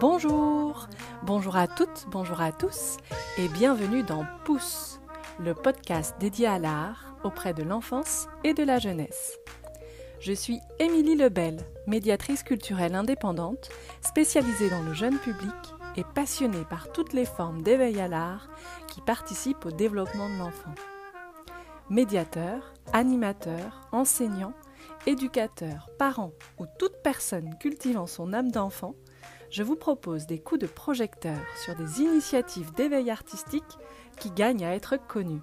Bonjour, bonjour à toutes, bonjour à tous et bienvenue dans Pouce, le podcast dédié à l'art auprès de l'enfance et de la jeunesse. Je suis Émilie Lebel, médiatrice culturelle indépendante, spécialisée dans le jeune public et passionnée par toutes les formes d'éveil à l'art qui participent au développement de l'enfant. Médiateur, animateur, enseignant, éducateur, parent ou toute personne cultivant son âme d'enfant, je vous propose des coups de projecteur sur des initiatives d'éveil artistique qui gagnent à être connues.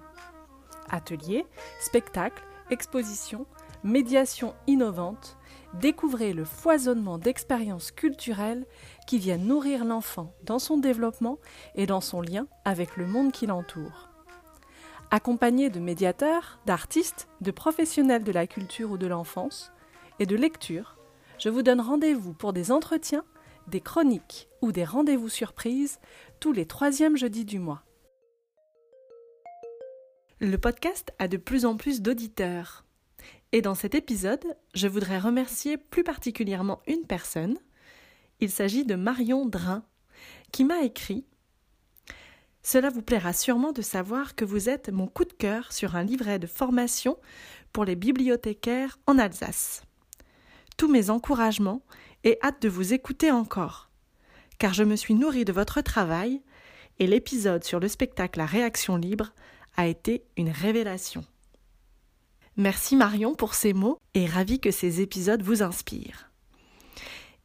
Ateliers, spectacles, expositions, médiations innovantes, découvrez le foisonnement d'expériences culturelles qui viennent nourrir l'enfant dans son développement et dans son lien avec le monde qui l'entoure. Accompagné de médiateurs, d'artistes, de professionnels de la culture ou de l'enfance et de lecture, je vous donne rendez-vous pour des entretiens des chroniques ou des rendez-vous surprises tous les troisièmes jeudis du mois. Le podcast a de plus en plus d'auditeurs. Et dans cet épisode, je voudrais remercier plus particulièrement une personne. Il s'agit de Marion Drin, qui m'a écrit Cela vous plaira sûrement de savoir que vous êtes mon coup de cœur sur un livret de formation pour les bibliothécaires en Alsace. Tous mes encouragements et hâte de vous écouter encore. Car je me suis nourrie de votre travail et l'épisode sur le spectacle à réaction libre a été une révélation. Merci Marion pour ces mots et ravi que ces épisodes vous inspirent.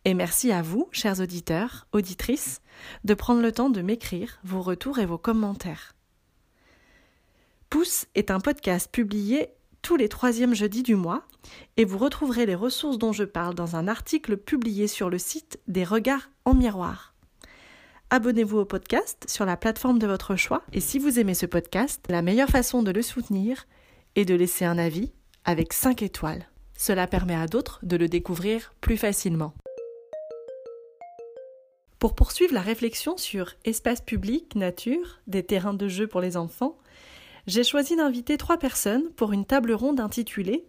Et merci à vous, chers auditeurs, auditrices, de prendre le temps de m'écrire vos retours et vos commentaires. Pouce est un podcast publié tous les troisièmes jeudis du mois et vous retrouverez les ressources dont je parle dans un article publié sur le site des Regards en miroir. Abonnez-vous au podcast sur la plateforme de votre choix et si vous aimez ce podcast, la meilleure façon de le soutenir est de laisser un avis avec 5 étoiles. Cela permet à d'autres de le découvrir plus facilement. Pour poursuivre la réflexion sur espace public, nature, des terrains de jeu pour les enfants, j'ai choisi d'inviter trois personnes pour une table ronde intitulée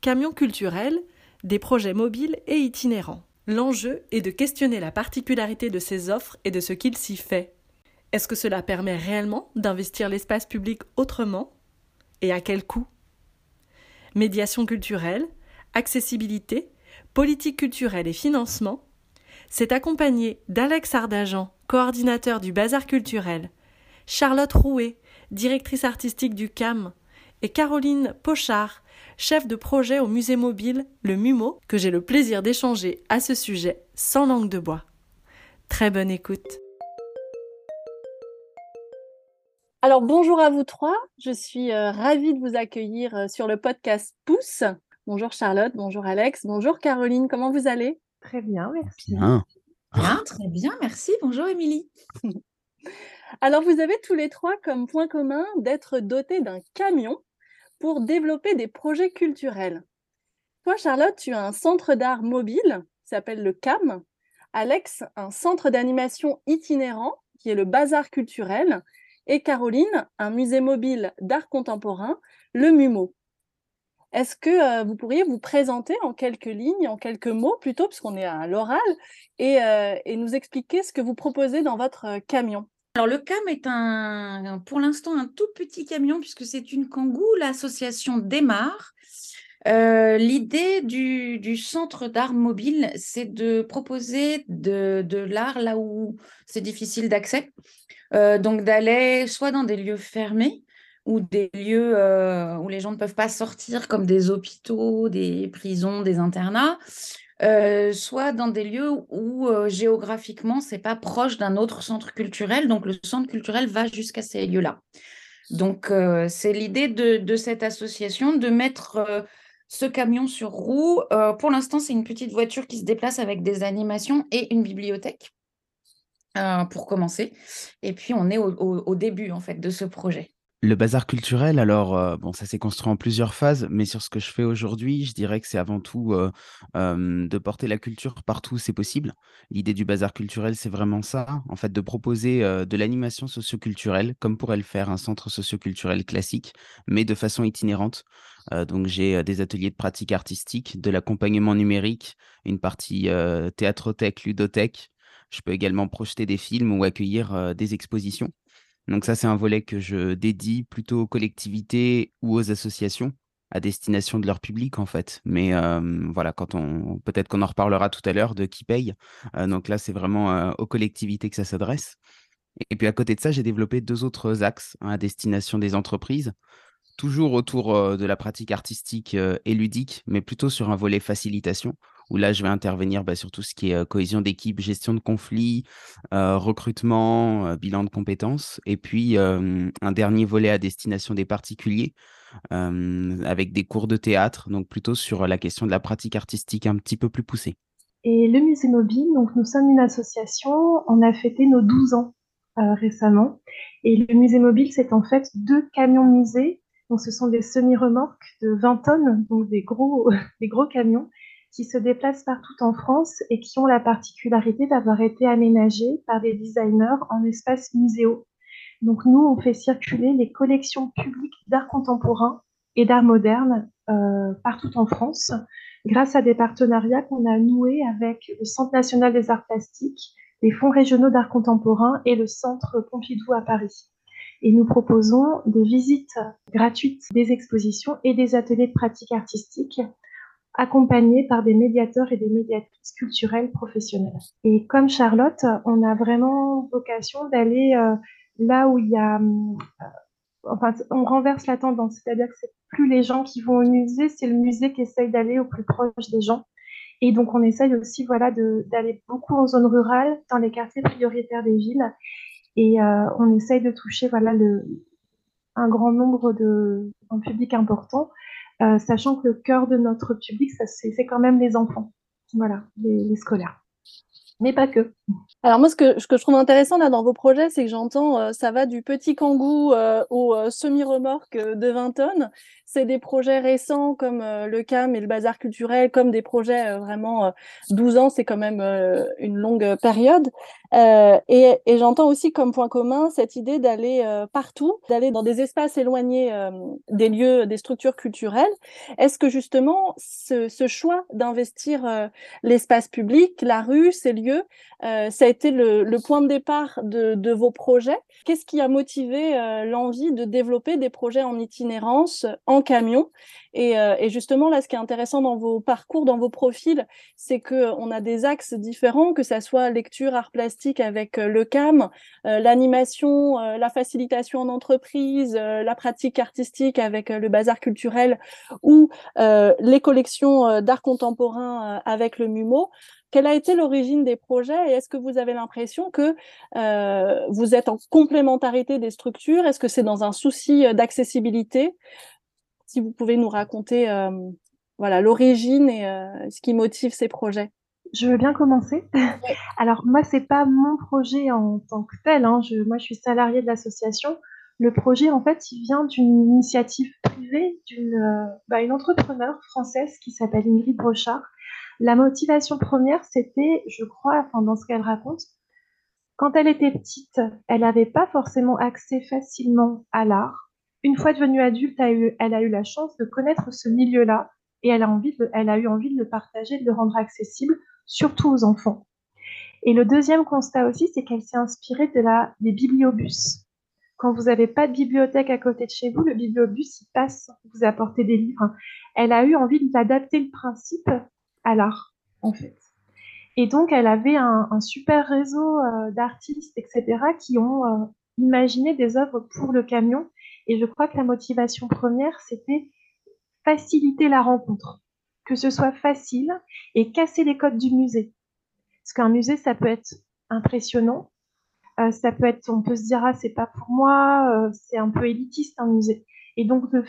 Camions culturels, des projets mobiles et itinérants. L'enjeu est de questionner la particularité de ces offres et de ce qu'il s'y fait. Est-ce que cela permet réellement d'investir l'espace public autrement Et à quel coût? Médiation culturelle, accessibilité, politique culturelle et financement, c'est accompagné d'Alex Ardajan, coordinateur du Bazar culturel, Charlotte Rouet, directrice artistique du CAM, et Caroline Pochard, chef de projet au musée mobile, le MUMO, que j'ai le plaisir d'échanger à ce sujet sans langue de bois. Très bonne écoute. Alors bonjour à vous trois, je suis euh, ravie de vous accueillir euh, sur le podcast Pouce. Bonjour Charlotte, bonjour Alex, bonjour Caroline, comment vous allez? Très bien, merci. Bien. Bien, très bien, merci. Bonjour Émilie. Alors, vous avez tous les trois comme point commun d'être dotés d'un camion pour développer des projets culturels. Toi, Charlotte, tu as un centre d'art mobile qui s'appelle le CAM. Alex, un centre d'animation itinérant qui est le Bazar culturel. Et Caroline, un musée mobile d'art contemporain, le MUMO. Est-ce que euh, vous pourriez vous présenter en quelques lignes, en quelques mots plutôt, puisqu'on est à l'oral, et, euh, nous expliquer ce que vous proposez dans votre euh, camion? Alors le CAM est un, pour l'instant un tout petit camion puisque c'est une Kangoo, l'association démarre. Euh, l'idée du, centre d'art mobile, c'est de proposer de, l'art là où c'est difficile d'accès. Euh, donc d'aller soit dans des lieux fermés ou des lieux euh, où les gens ne peuvent pas sortir, comme des hôpitaux, des prisons, des internats, euh, soit dans des lieux où euh, géographiquement, c'est pas proche d'un autre centre culturel. Donc, le centre culturel va jusqu'à ces lieux-là. Donc, euh, c'est l'idée de, cette association de mettre ce camion sur roue. pour l'instant, c'est une petite voiture qui se déplace avec des animations et une bibliothèque pour commencer. Et puis, on est au début, en fait, de ce projet. Le bazar culturel, alors, euh, bon, ça s'est construit en plusieurs phases, mais sur ce que je fais aujourd'hui, je dirais que c'est avant tout euh, de porter la culture partout où c'est possible. L'idée du bazar culturel, c'est vraiment ça, en fait, de proposer euh, de l'animation socioculturelle, comme pourrait le faire un centre socioculturel classique, mais de façon itinérante. donc, j'ai des ateliers de pratique artistique, de l'accompagnement numérique, une partie théâtrothèque, ludothèque, Je peux également projeter des films ou accueillir des expositions. Donc ça, c'est un volet que je dédie plutôt aux collectivités ou aux associations à destination de leur public en fait. Mais voilà, peut-être qu'on en reparlera tout à l'heure de qui paye. donc là, c'est vraiment aux collectivités que ça s'adresse. Et puis à côté de ça, j'ai développé deux autres axes hein, à destination des entreprises, toujours autour de la pratique artistique et ludique, mais plutôt sur un volet facilitation, où là, je vais intervenir bah, sur tout ce qui est cohésion d'équipe, gestion de conflits, recrutement, bilan de compétences, et puis un dernier volet à destination des particuliers, avec des cours de théâtre, donc plutôt sur la question de la pratique artistique un petit peu plus poussée. Et le musée mobile, donc nous sommes une association, on a fêté nos 12 ans récemment. Et le musée mobile, c'est en fait deux camions musées. Donc ce sont des semi-remorques de 20 tonnes, donc des gros, des gros camions qui se déplacent partout en France et qui ont la particularité d'avoir été aménagés par des designers en espace muséaux. Donc nous, on fait circuler les collections publiques d'art contemporain et d'art moderne euh, partout en France, grâce à des partenariats qu'on a noués avec le Centre national des arts plastiques, les fonds régionaux d'art contemporain et le Centre Pompidou à Paris. Et nous proposons des visites gratuites des expositions et des ateliers de pratique artistique accompagnés par des médiateurs et des médiatrices culturelles professionnelles. Et comme Charlotte, on a vraiment vocation d'aller euh, là où il y a... Euh, enfin, on renverse la tendance, c'est-à-dire que c'est plus les gens qui vont au musée, c'est le musée qui essaye d'aller au plus proche des gens. Et donc, on essaye aussi voilà, d'aller beaucoup en zone rurale, dans les quartiers prioritaires des villes. Et euh, on essaye de toucher voilà, un grand nombre de un public important, euh, sachant que le cœur de notre public, c'est quand même les enfants, voilà, les scolaires mais pas que. Alors moi, ce que, je trouve intéressant dans vos projets, c'est que j'entends, euh, ça va du petit kangou euh, au euh, semi-remorque de 20 tonnes. C'est des projets récents comme le CAM et le Bazar culturel, comme des projets vraiment 12 ans, c'est quand même une longue période. et, j'entends aussi comme point commun cette idée d'aller partout, d'aller dans des espaces éloignés des lieux, des structures culturelles. Est-ce que justement ce, choix d'investir l'espace public, la rue, ces lieux euh, ça a été le, point de départ de, vos projets? Qu'est-ce qui a motivé euh, l'envie de développer des projets en itinérance, camion. Euh, et, justement, là, ce qui est intéressant dans vos parcours, dans vos profils, c'est qu'on a des axes différents, que ça soit lecture, art plastique avec le CAM, l'animation, la facilitation en entreprise, la pratique artistique avec le bazar culturel ou les collections d'art contemporain avec le MUMO. Quelle a été l'origine des projets et est-ce que vous avez l'impression que euh, vous êtes en complémentarité des structures? Est-ce que c'est dans un souci euh, d'accessibilité? Si vous pouvez nous raconter euh, voilà l'origine et ce qui motive ces projets. Je veux bien commencer. Alors moi, c'est pas mon projet en tant que tel. Hein. Je, moi, je suis salariée de l'association. Le projet, en fait, il vient d'une initiative privée d'une bah, une entrepreneure française qui s'appelle Ingrid Brochard, la motivation première, c'était, je crois, enfin, dans ce qu'elle raconte, quand elle était petite, elle n'avait pas forcément accès facilement à l'art. Une fois devenue adulte, elle a eu, la chance de connaître ce milieu-là et elle a, eu envie de le partager, de le rendre accessible, surtout aux enfants. Et le deuxième constat aussi, c'est qu'elle s'est inspirée de la, des bibliobus. Quand vous n'avez pas de bibliothèque à côté de chez vous, le bibliobus, il passe, vous apportez des livres. Elle a eu envie d'adapter le principe à l'art, en fait. Et donc, elle avait un, super réseau euh, d'artistes, etc., qui ont euh, imaginé des œuvres pour le camion. Et je crois que la motivation première, c'était faciliter la rencontre, que ce soit facile et casser les codes du musée. Parce qu'un musée, ça peut être impressionnant, euh, ça peut être, on peut se dire, ah, c'est pas pour moi, c'est un peu élitiste un musée. Et donc, de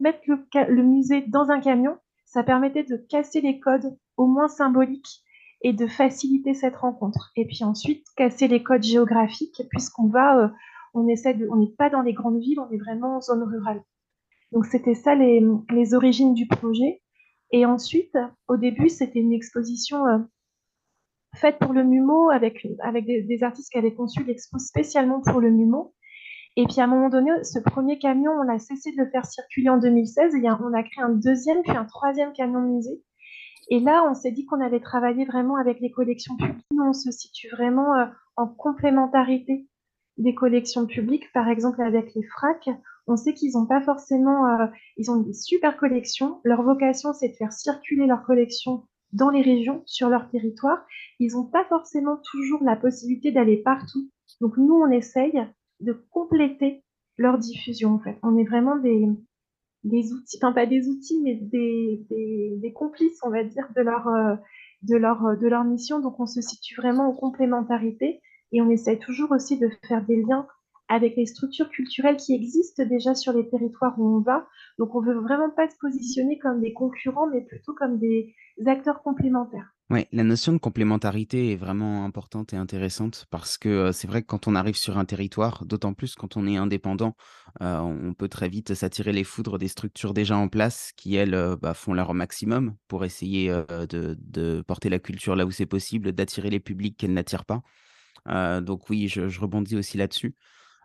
mettre le musée dans un camion, ça permettait de casser les codes au moins symboliques et de faciliter cette rencontre. Et puis ensuite, casser les codes géographiques, puisqu'on va, euh, on de, on n'est pas dans les grandes villes, on est vraiment en zone rurale. Donc c'était ça les, les, origines du projet. Et ensuite, au début, c'était une exposition euh, faite pour le MUMO avec, avec des, artistes qui avaient conçu l'expo spécialement pour le MUMO. Et puis à un moment donné, ce premier camion, on a cessé de le faire circuler en 2016 et on a créé un deuxième, puis un troisième camion musée. Et là, on s'est dit qu'on allait travailler vraiment avec les collections publiques. On se situe vraiment euh, en complémentarité des collections publiques, par exemple avec les FRAC. On sait qu'ils n'ont pas forcément, euh, ils ont des super collections. Leur vocation, c'est de faire circuler leurs collections dans les régions, sur leur territoire. Ils n'ont pas forcément toujours la possibilité d'aller partout. Donc nous, on essaye de compléter leur diffusion, en fait. On est vraiment des, des outils, enfin pas des outils, mais des, des, complices, on va dire, de leur, euh, de, leur, de leur mission. Donc on se situe vraiment en complémentarité et on essaye toujours aussi de faire des liens avec les structures culturelles qui existent déjà sur les territoires où on va. Donc on veut vraiment pas se positionner comme des concurrents, mais plutôt comme des acteurs complémentaires. Oui, la notion de complémentarité est vraiment importante et intéressante parce que c'est vrai que quand on arrive sur un territoire, d'autant plus quand on est indépendant, on peut très vite s'attirer les foudres des structures déjà en place qui, elles, bah, font leur maximum pour essayer de, porter la culture là où c'est possible, d'attirer les publics qu'elles n'attirent pas. Donc oui, je, rebondis aussi là-dessus.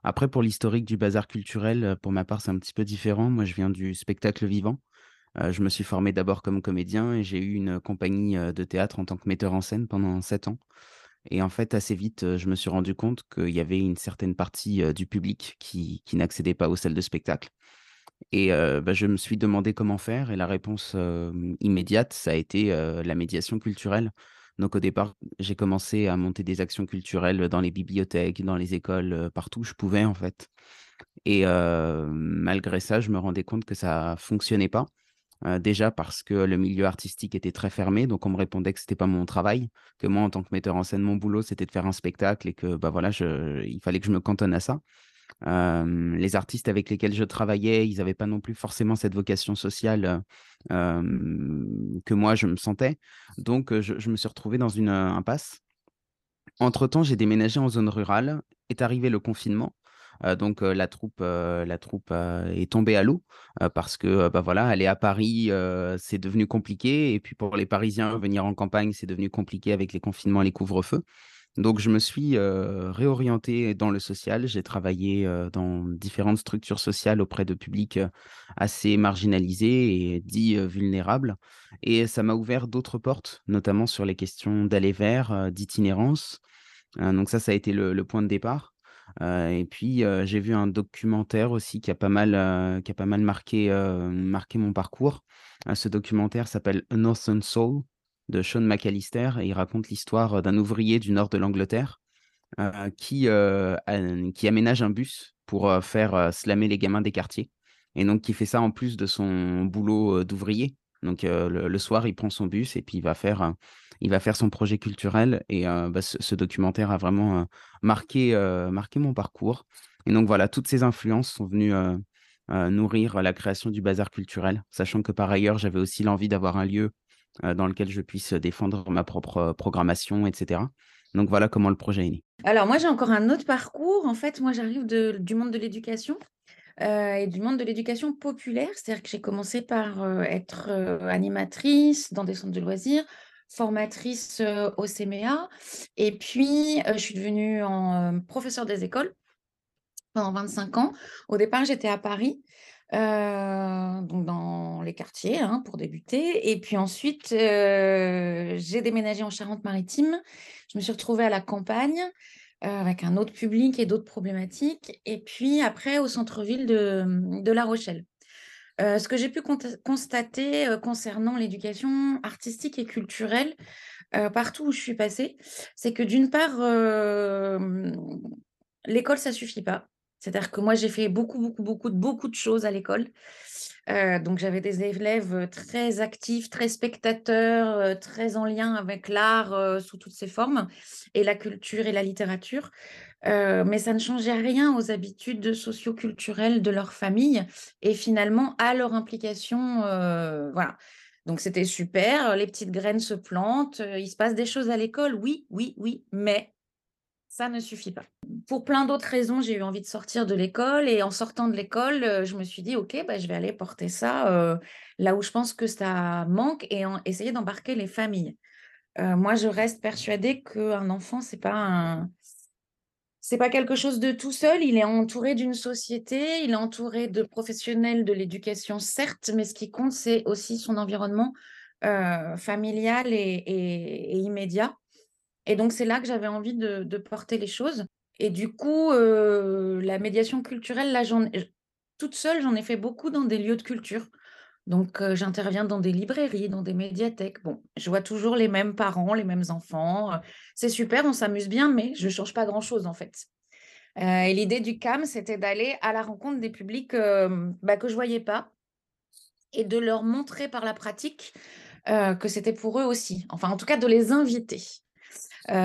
Après, pour l'historique du bazar culturel, pour ma part, c'est un petit peu différent. Moi, je viens du spectacle vivant je me suis formé d'abord comme comédien et j'ai eu une compagnie de théâtre en tant que metteur en scène pendant sept ans. Et en fait, assez vite, je me suis rendu compte qu'il y avait une certaine partie du public qui, n'accédait pas aux salles de spectacle. Et bah, je me suis demandé comment faire. Et la réponse immédiate, ça a été la médiation culturelle. Donc au départ, j'ai commencé à monter des actions culturelles dans les bibliothèques, dans les écoles, partout où je pouvais en fait. Et malgré ça, je me rendais compte que ça fonctionnait pas déjà parce que le milieu artistique était très fermé, donc on me répondait que c'était pas mon travail, que moi en tant que metteur en scène, mon boulot c'était de faire un spectacle et que bah voilà, il fallait que je me cantonne à ça. Les artistes avec lesquels je travaillais, ils n'avaient pas non plus forcément cette vocation sociale que moi je me sentais, donc je, me suis retrouvé dans une impasse. Entre-temps, j'ai déménagé en zone rurale, est arrivé le confinement, donc la troupe, la troupe est tombée à l'eau parce que bah voilà, aller à Paris, c'est devenu compliqué. Et puis pour les Parisiens, venir en campagne, c'est devenu compliqué avec les confinements les couvre-feux. Donc je me suis réorienté dans le social. J'ai travaillé dans différentes structures sociales auprès de publics assez marginalisés et dits vulnérables. Et ça m'a ouvert d'autres portes, notamment sur les questions d'aller vers, d'itinérance. donc ça, ça a été le point de départ et puis, j'ai vu un documentaire aussi qui a pas mal, qui a pas mal marqué, marqué mon parcours. ce documentaire s'appelle Northern Soul de Sean McAllister et il raconte l'histoire d'un ouvrier du nord de l'Angleterre qui, qui aménage un bus pour faire slammer les gamins des quartiers. Et donc, qui fait ça en plus de son boulot d'ouvrier. Donc, le, soir, il prend son bus et puis il va faire il va faire son projet culturel et bah, ce, documentaire a vraiment marqué, marqué mon parcours. Et donc voilà, toutes ces influences sont venues nourrir la création du bazar culturel, sachant que par ailleurs, j'avais aussi l'envie d'avoir un lieu dans lequel je puisse défendre ma propre programmation, etc. Donc voilà comment le projet est né. Alors moi, j'ai encore un autre parcours. En fait, moi, j'arrive du monde de l'éducation. et du monde de l'éducation populaire. C'est-à-dire que j'ai commencé par être animatrice dans des centres de loisirs, formatrice au CMEA. Et puis, je suis devenue en, professeure des écoles pendant 25 ans. Au départ, j'étais à Paris. Donc dans les quartiers hein, pour débuter. Et puis ensuite, j'ai déménagé en Charente-Maritime. Je me suis retrouvée à la campagne avec un autre public et d'autres problématiques. Et puis après, au centre-ville de La Rochelle. Euh, ce que j'ai pu constater euh, concernant l'éducation artistique et culturelle, euh, partout où je suis passée, c'est que d'une part, l'école, ça suffit pas. C'est-à-dire que moi, j'ai fait beaucoup, beaucoup, beaucoup, beaucoup de choses à l'école. donc, j'avais des élèves très actifs, très spectateurs, très en lien avec l'art sous toutes ses formes, et la culture et la littérature mais ça ne changeait rien aux habitudes socio-culturelles de leur famille et finalement à leur implication. voilà. Donc c'était super, les petites graines se plantent, il se passe des choses à l'école, oui, oui, oui, mais ça ne suffit pas. Pour plein d'autres raisons, j'ai eu envie de sortir de l'école et en sortant de l'école, je me suis dit, OK, bah, je vais aller porter ça là où je pense que ça manque et essayer d'embarquer les familles. moi, je reste persuadée qu'un enfant, c'est pas c'est pas quelque chose de tout seul, il est entouré d'une société, il est entouré de professionnels de l'éducation, certes, mais ce qui compte, c'est aussi son environnement familial et, immédiat. Et donc, c'est là que j'avais envie de, porter les choses. Et du coup, la médiation culturelle, là, toute seule, j'en ai fait beaucoup dans des lieux de culture. Donc, j'interviens dans des librairies, dans des médiathèques. Bon, je vois toujours les mêmes parents, les mêmes enfants. C'est super, on s'amuse bien, mais je ne change pas grand-chose en fait. et l'idée du CAM, c'était d'aller à la rencontre des publics bah, que je ne voyais pas et de leur montrer par la pratique que c'était pour eux aussi. Enfin, en tout cas, de les inviter.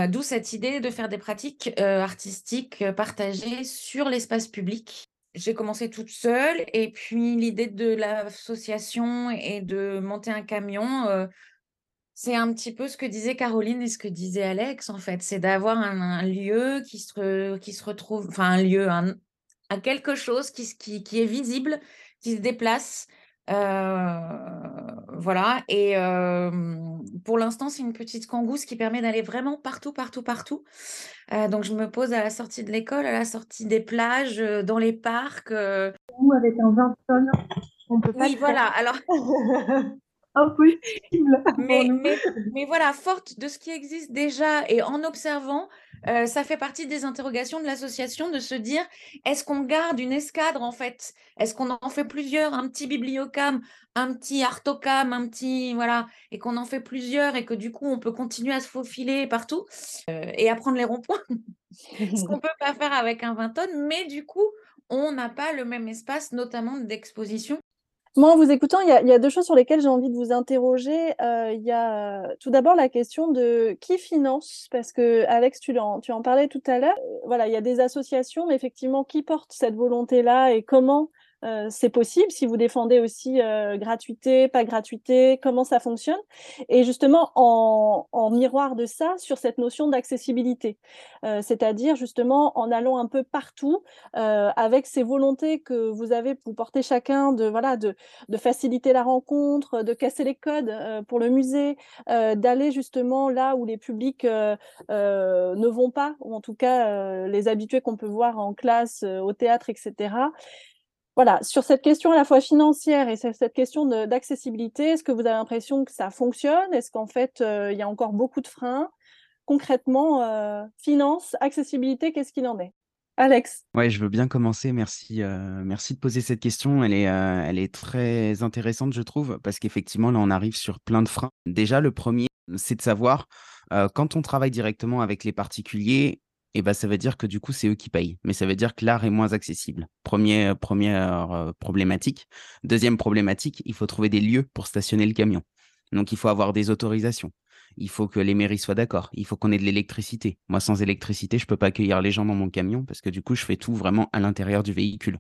D'où cette idée de faire des pratiques artistiques partagées sur l'espace public j'ai commencé toute seule et puis l'idée de l'association et de monter un camion, euh, c'est un petit peu ce que disait Caroline et ce que disait Alex en fait, c'est d'avoir un, lieu qui se, qui se retrouve, enfin un lieu, un, quelque chose qui, qui, qui, est visible, qui se déplace. Euh, voilà, et pour l'instant, c'est une petite cangousse qui permet d'aller vraiment partout, partout, partout. Euh, donc, je me pose à la sortie de l'école, à la sortie des plages, dans les parcs. Ou avec un 20 tonnes, on peut pas. Oui, voilà. Alors. Impossible. Mais, mais, mais, voilà, forte de ce qui existe déjà et en observant, ça fait partie des interrogations de l'association de se dire est-ce qu'on garde une escadre en fait? Est-ce qu'on en fait plusieurs Un petit bibliocam, un petit artocam, un petit. Voilà, et qu'on en fait plusieurs et que du coup on peut continuer à se faufiler partout et à prendre les ronds-points? ce qu'on ne peut pas faire avec un 20 tonnes, mais du coup on n'a pas le même espace, notamment d'exposition. Moi, en vous écoutant, il y, a, deux choses sur lesquelles j'ai envie de vous interroger. Euh, il y a tout d'abord la question de qui finance, parce que Alex, tu en, tu en parlais tout à l'heure. Euh, voilà, il y a des associations, mais effectivement, qui porte cette volonté-là et comment euh, c'est possible si vous défendez aussi euh, gratuité, pas gratuité, comment ça fonctionne? Et justement, en, miroir de ça, sur cette notion d'accessibilité, euh, c'est-à-dire justement en allant un peu partout avec ces volontés que vous avez, vous portez chacun de voilà de faciliter la rencontre, de casser les codes pour le musée, d'aller justement là où les publics ne vont pas, ou en tout cas les habitués qu'on peut voir en classe, au théâtre, etc voilà, sur cette question à la fois financière et cette question d'accessibilité, est-ce que vous avez l'impression que ça fonctionne? Est-ce qu'en fait, euh, il y a encore beaucoup de freins? Concrètement, euh, finance, accessibilité, qu'est-ce qu'il en est? Alex Ouais, je veux bien commencer. Merci, euh, merci de poser cette question. Elle est, elle est très intéressante, je trouve, parce qu'effectivement, là, on arrive sur plein de freins. Déjà, le premier, c'est de savoir, quand on travaille directement avec les particuliers, et bah, ça veut dire que du coup, c'est eux qui payent. Mais ça veut dire que l'art est moins accessible. Premier, première euh, problématique. Deuxième problématique, il faut trouver des lieux pour stationner le camion. Donc, il faut avoir des autorisations. Il faut que les mairies soient d'accord. Il faut qu'on ait de l'électricité. Moi, sans électricité, je ne peux pas accueillir les gens dans mon camion parce que du coup, je fais tout vraiment à l'intérieur du véhicule.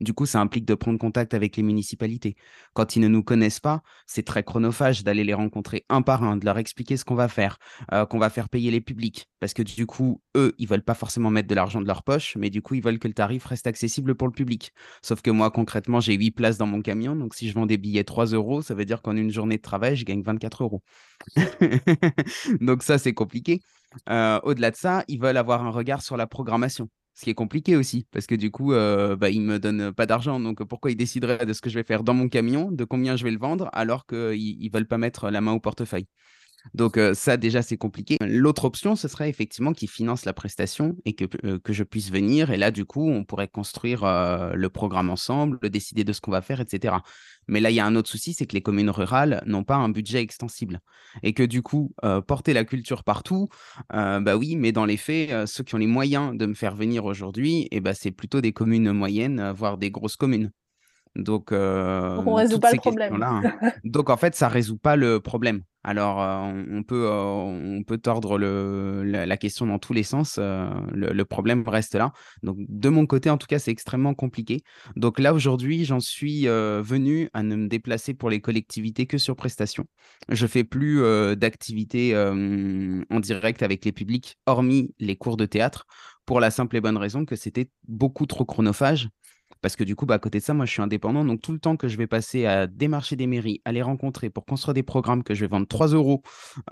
Du coup, ça implique de prendre contact avec les municipalités. Quand ils ne nous connaissent pas, c'est très chronophage d'aller les rencontrer un par un, de leur expliquer ce qu'on va faire, euh, qu'on va faire payer les publics. Parce que du coup, eux, ils veulent pas forcément mettre de l'argent de leur poche, mais du coup, ils veulent que le tarif reste accessible pour le public. Sauf que moi, concrètement, j'ai 8 places dans mon camion. Donc, si je vends des billets 3 euros, ça veut dire qu'en une journée de travail, je gagne 24 euros. donc, ça, c'est compliqué. Euh, au-delà de ça, ils veulent avoir un regard sur la programmation. Ce qui est compliqué aussi, parce que du coup, euh, bah, ils ne me donnent pas d'argent. Donc, pourquoi ils décideraient de ce que je vais faire dans mon camion, de combien je vais le vendre, alors qu'ils ne veulent pas mettre la main au portefeuille? Donc ça, déjà, c'est compliqué. L'autre option, ce serait effectivement qu'ils financent la prestation et que, que je puisse venir. Et là, du coup, on pourrait construire le programme ensemble, décider de ce qu'on va faire, etc. Mais là, il y a un autre souci, c'est que les communes rurales n'ont pas un budget extensible. Et que du coup, porter la culture partout, bah oui, mais dans les faits, ceux qui ont les moyens de me faire venir aujourd'hui, eh bah, c'est plutôt des communes moyennes, voire des grosses communes. Donc, euh, on résout pas le problème. Hein. Donc, en fait, ça résout pas le problème. Alors, euh, on, peut, euh, on peut tordre la, question dans tous les sens. Le, problème reste là. Donc, de mon côté, en tout cas, c'est extrêmement compliqué. Donc là, aujourd'hui, j'en suis venu à ne me déplacer pour les collectivités que sur prestation. Je fais plus d'activités en direct avec les publics, hormis les cours de théâtre, pour la simple et bonne raison que c'était beaucoup trop chronophage parce que du coup, bah, à côté de ça, moi, je suis indépendant. Donc, tout le temps que je vais passer à démarcher des mairies, à les rencontrer pour construire des programmes que je vais vendre 3 euros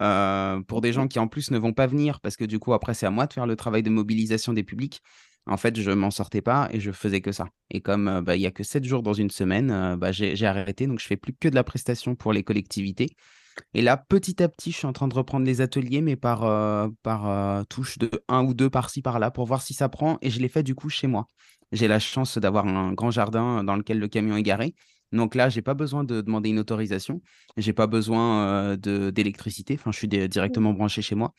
euh, pour des gens qui, en plus, ne vont pas venir parce que du coup, après, c'est à moi de faire le travail de mobilisation des publics. En fait, je m'en sortais pas et je faisais que ça. Et comme euh, bah, il n'y a que 7 jours dans une semaine, euh, bah, j'ai arrêté. Donc, je fais plus que de la prestation pour les collectivités. Et là, petit à petit, je suis en train de reprendre les ateliers, mais par, par touche de un ou deux par-ci, par-là, pour voir si ça prend. Et je l'ai fait du coup chez moi. J'ai la chance d'avoir un grand jardin dans lequel le camion est garé. Donc là, j'ai pas besoin de demander une autorisation. J'ai pas besoin d'électricité. Enfin, je suis directement branché chez moi.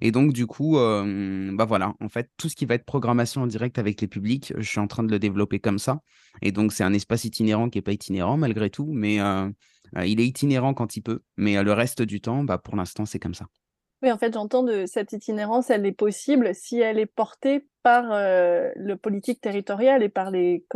Et donc, du coup, bah voilà, en fait, tout ce qui va être programmation en direct avec les publics, je suis en train de le développer comme ça. Et donc, c'est un espace itinérant qui n'est pas itinérant malgré tout, mais il est itinérant quand il peut. Mais le reste du temps, bah, pour l'instant, c'est comme ça. Oui, en fait, j'entends de cette itinérance, elle est possible si elle est portée par le politique territorial et par les,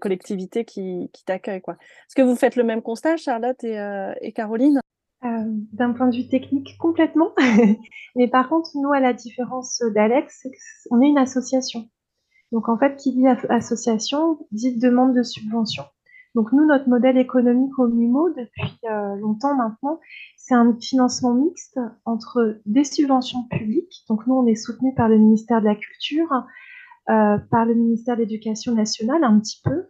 collectivités qui, qui t'accueillent. Est-ce que vous faites le même constat, Charlotte et, et Caroline? D'un point de vue technique, complètement. Mais par contre, nous, à la différence d'Alex, on est une association. Donc en fait, qui dit association dit demande de subvention. Donc nous, notre modèle économique au MUMO, depuis euh, longtemps maintenant, c'est un financement mixte entre des subventions publiques. Donc nous, on est soutenu par le ministère de la Culture, euh, par le ministère de l'Éducation nationale un petit peu,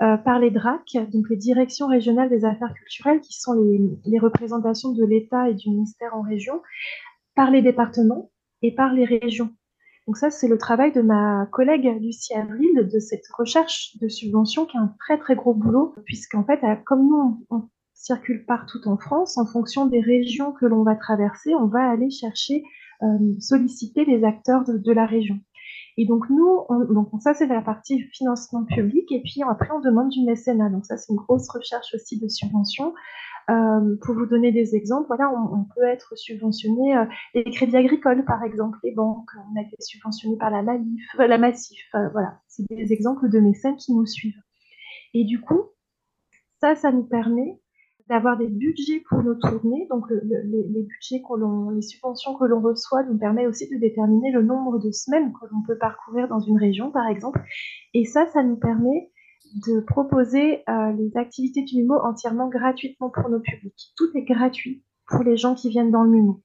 euh, par les DRAC, donc les directions régionales des affaires culturelles, qui sont les, représentations de l'État et du ministère en région, par les départements et par les régions. Donc ça, c'est le travail de ma collègue Lucie Avril de cette recherche de subvention qui est un très très gros boulot, puisqu'en fait, comme nous, on, circule partout en France, en fonction des régions que l'on va traverser, on va aller chercher, euh, solliciter les acteurs de, la région. Et donc nous, donc ça c'est la partie financement public, et puis après on demande du mécénat. Donc ça c'est une grosse recherche aussi de subvention. Euh, pour vous donner des exemples, voilà, on, peut être subventionné, euh, les crédits agricoles par exemple, les banques, on a été subventionné par la Malif, euh, la Massif, voilà, c'est des exemples de mécènes qui nous suivent. Et du coup, ça, ça nous permet d'avoir des budgets pour nos tournées. Donc, les, budgets que l'on, les subventions que l'on reçoit nous permet aussi de déterminer le nombre de semaines que l'on peut parcourir dans une région, par exemple. Et ça, ça nous permet de proposer euh, les activités du MUMO entièrement gratuitement pour nos publics. Tout est gratuit pour les gens qui viennent dans le MUMO.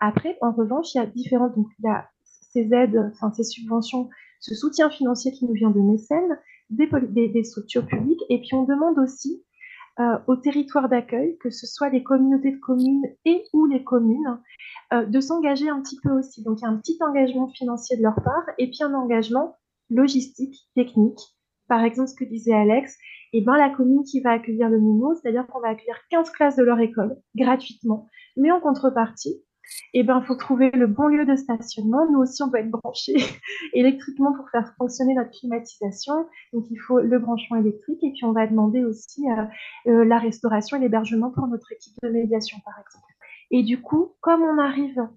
Après, en revanche, il y a différentes, donc il y a ces aides, enfin ces subventions, ce soutien financier qui nous vient de mécènes, des, structures publiques, et puis on demande aussi euh, aux territoires d'accueil, que ce soit les communautés de communes et ou les communes, euh, de s'engager un petit peu aussi. Donc il y a un petit engagement financier de leur part, et puis un engagement logistique, technique, par exemple, ce que disait Alex, et eh ben, la commune qui va accueillir le MIMO, c'est-à-dire qu'on va accueillir 15 classes de leur école gratuitement. Mais en contrepartie, et eh ben, faut trouver le bon lieu de stationnement. Nous aussi, on doit être branchés électriquement pour faire fonctionner notre climatisation. Donc, il faut le branchement électrique. Et puis, on va demander aussi euh, euh, la restauration et l'hébergement pour notre équipe de médiation, par exemple. Et du coup, comme on arrive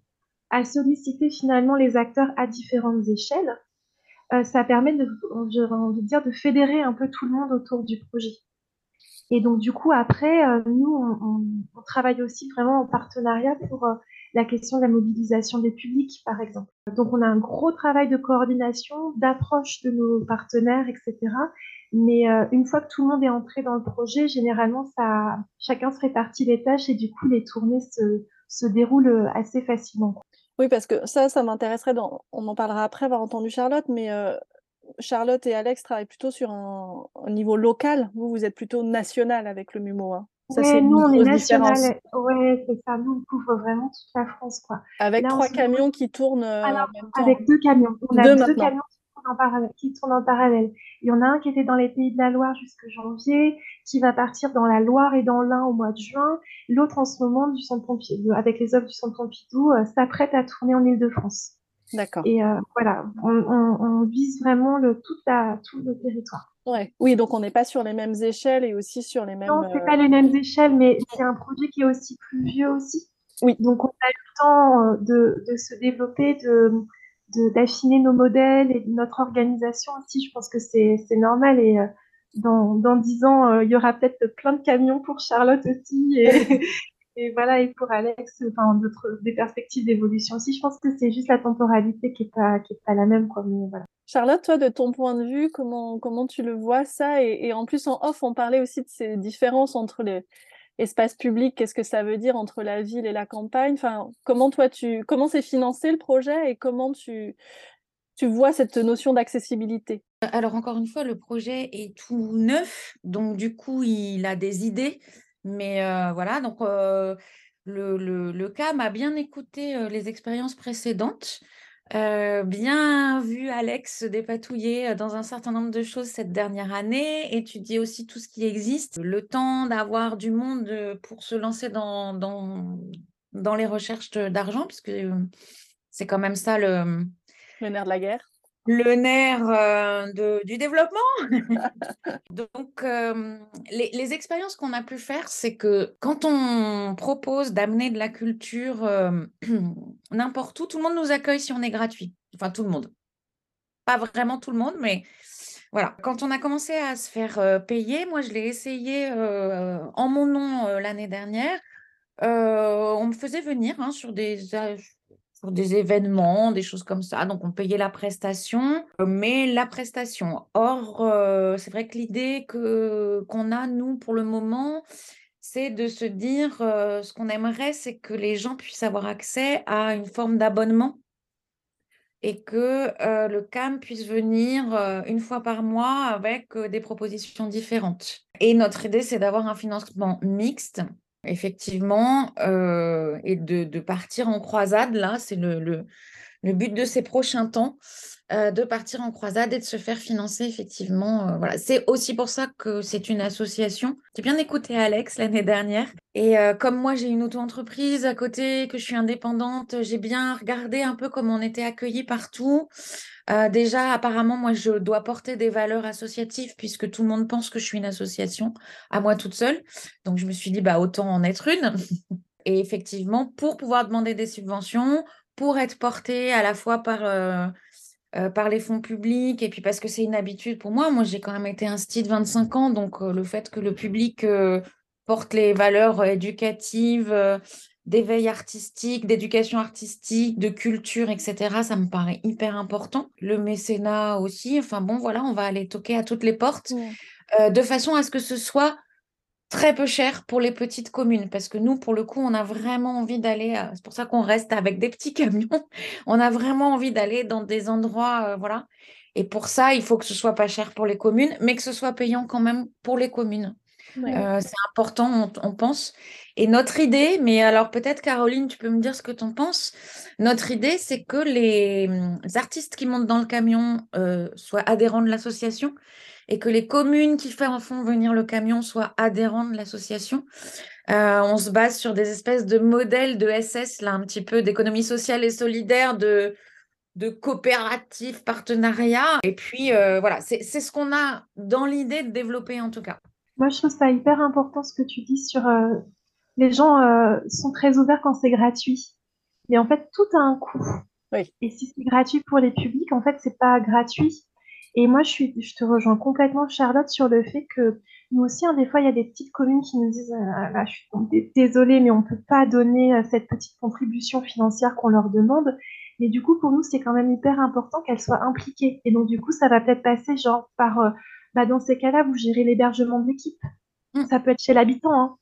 à solliciter finalement les acteurs à différentes échelles, euh, ça permet de, envie de dire, de fédérer un peu tout le monde autour du projet. Et donc, du coup, après, euh, nous, on, travaille aussi vraiment en partenariat pour euh, la question de la mobilisation des publics, par exemple. Donc, on a un gros travail de coordination, d'approche de nos partenaires, etc. Mais une fois que tout le monde est entré dans le projet, généralement, ça, chacun se répartit les tâches et du coup, les tournées se, se déroulent assez facilement. Oui, parce que ça, ça m'intéresserait, on en parlera après avoir entendu Charlotte, mais euh, Charlotte et Alex travaillent plutôt sur un, niveau local. Vous, vous êtes plutôt national avec le MUMO. Hein. Ça, nous, on est national. Oui, c'est ça. Nous, on couvre vraiment toute la France. Quoi. Avec trois camions qui tournent euh, en même temps. Avec deux camions. On a deux camions en parallèle, qui tournent en parallèle. Il y en a un qui était dans les pays de la Loire jusque janvier, qui va partir dans la Loire et dans l'Ain au mois de juin. L'autre en ce moment du centre Pompidou, avec les œuvres du centre Pompidou, euh, s'apprête à tourner en Île-de-France. D'accord. Et euh, voilà, on, vise vraiment le, tout, tout le territoire. Ouais. Oui, donc on n'est pas sur les mêmes échelles et aussi sur les mêmes. Non, c'est pas les mêmes échelles, mais c'est un projet qui est aussi plus vieux aussi. Oui. Donc on a eu le temps euh, de, de se développer, de, d'affiner nos modèles et notre organisation aussi. Je pense que c'est normal et euh, dans, dans 10 ans, euh, il y aura peut-être plein de camions pour Charlotte aussi et, et voilà et pour Alex, enfin des perspectives d'évolution aussi. Je pense que c'est juste la temporalité qui est pas qui est pas la même quoi. Mais voilà. Charlotte, toi, de ton point de vue, comment comment tu le vois ça? Et, et en plus en off, on parlait aussi de ces différences entre les espace public, qu'est-ce que ça veut dire entre la ville et la campagne? Enfin, comment toi tu comment c'est financé le projet et comment tu tu vois cette notion d'accessibilité? Alors encore une fois, le projet est tout neuf, donc du coup il a des idées, mais voilà donc. Euh, le, le, CAM a bien écouté les expériences précédentes, bien vu Alex dépatouiller dans un certain nombre de choses cette dernière année, étudier aussi tout ce qui existe, le temps d'avoir du monde pour se lancer dans, dans, dans les recherches d'argent, puisque c'est quand même ça le... Le nerf de la guerre le nerf de, du développement. Donc, les, les, expériences qu'on a pu faire, c'est que quand on propose d'amener de la culture n'importe où, tout le monde nous accueille si on est gratuit. Enfin, tout le monde. Pas vraiment tout le monde, mais voilà. Quand on a commencé à se faire payer, moi, je l'ai essayé en mon nom l'année dernière. on me faisait venir hein, sur des pour des événements, des choses comme ça. Donc, on payait la prestation, mais la prestation. Or, euh, c'est vrai que l'idée que, qu'on a, nous, pour le moment, c'est de se dire, euh, ce qu'on aimerait, c'est que les gens puissent avoir accès à une forme d'abonnement et que euh, le CAM puisse venir une fois par mois avec des propositions différentes. Et notre idée, c'est d'avoir un financement mixte Effectivement, euh, et de, partir en croisade, là, c'est le, le, but de ces prochains temps, euh, de partir en croisade et de se faire financer, effectivement. Euh, voilà. C'est aussi pour ça que c'est une association. J'ai bien écouté Alex l'année dernière. Et comme moi, j'ai une auto-entreprise à côté, que je suis indépendante, j'ai bien regardé un peu comment on était accueillis partout. Euh, déjà, apparemment, moi, je dois porter des valeurs associatives puisque tout le monde pense que je suis une association à moi toute seule. Donc, je me suis dit, bah, autant en être une. Et effectivement, pour pouvoir demander des subventions, pour être portée à la fois par, euh, euh, par les fonds publics et puis parce que c'est une habitude pour moi. Moi, j'ai quand même été un de 25 ans, donc le fait que le public porte les valeurs éducatives, d'éveil artistique, d'éducation artistique, de culture, etc. Ça me paraît hyper important. Le mécénat aussi. Enfin bon, voilà, on va aller toquer à toutes les portes euh, de façon à ce que ce soit très peu cher pour les petites communes. Parce que nous, pour le coup, on a vraiment envie d'aller, euh, c'est pour ça qu'on reste avec des petits camions, on a vraiment envie d'aller dans des endroits, euh, voilà. Et pour ça, il faut que ce soit pas cher pour les communes, mais que ce soit payant quand même pour les communes. c'est important, on, pense. Et notre idée, mais alors peut-être Caroline, tu peux me dire ce que tu en penses. Notre idée, c'est que les, hum, artistes qui montent dans le camion euh, soient adhérents de l'association et que les communes qui font venir le camion soient adhérents de l'association. Euh, on se base sur des espèces de modèles de SS, là, un petit peu d'économie sociale et solidaire, de, de coopératifs, partenariats. Et puis, euh, voilà, c'est ce qu'on a dans l'idée de développer en tout cas. Moi, je trouve ça hyper important ce que tu dis sur les gens euh, sont très ouverts quand c'est gratuit. Mais en fait, tout a un coût. Et si c'est gratuit pour les publics, en fait, c'est pas gratuit. Et moi, je, suis, je te rejoins complètement, Charlotte, sur le fait que nous aussi, hein, des fois, il y a des petites communes qui nous disent ah, là, je suis désolée, mais on ne peut pas donner euh, cette petite contribution financière qu'on leur demande. Mais du coup, pour nous, c'est quand même hyper important qu'elles soient impliquées. Et donc, du coup, ça va peut-être passer genre par, euh, bah, dans ces cas-là, vous gérez l'hébergement de l'équipe. Mm. Ça peut être chez l'habitant. Hein.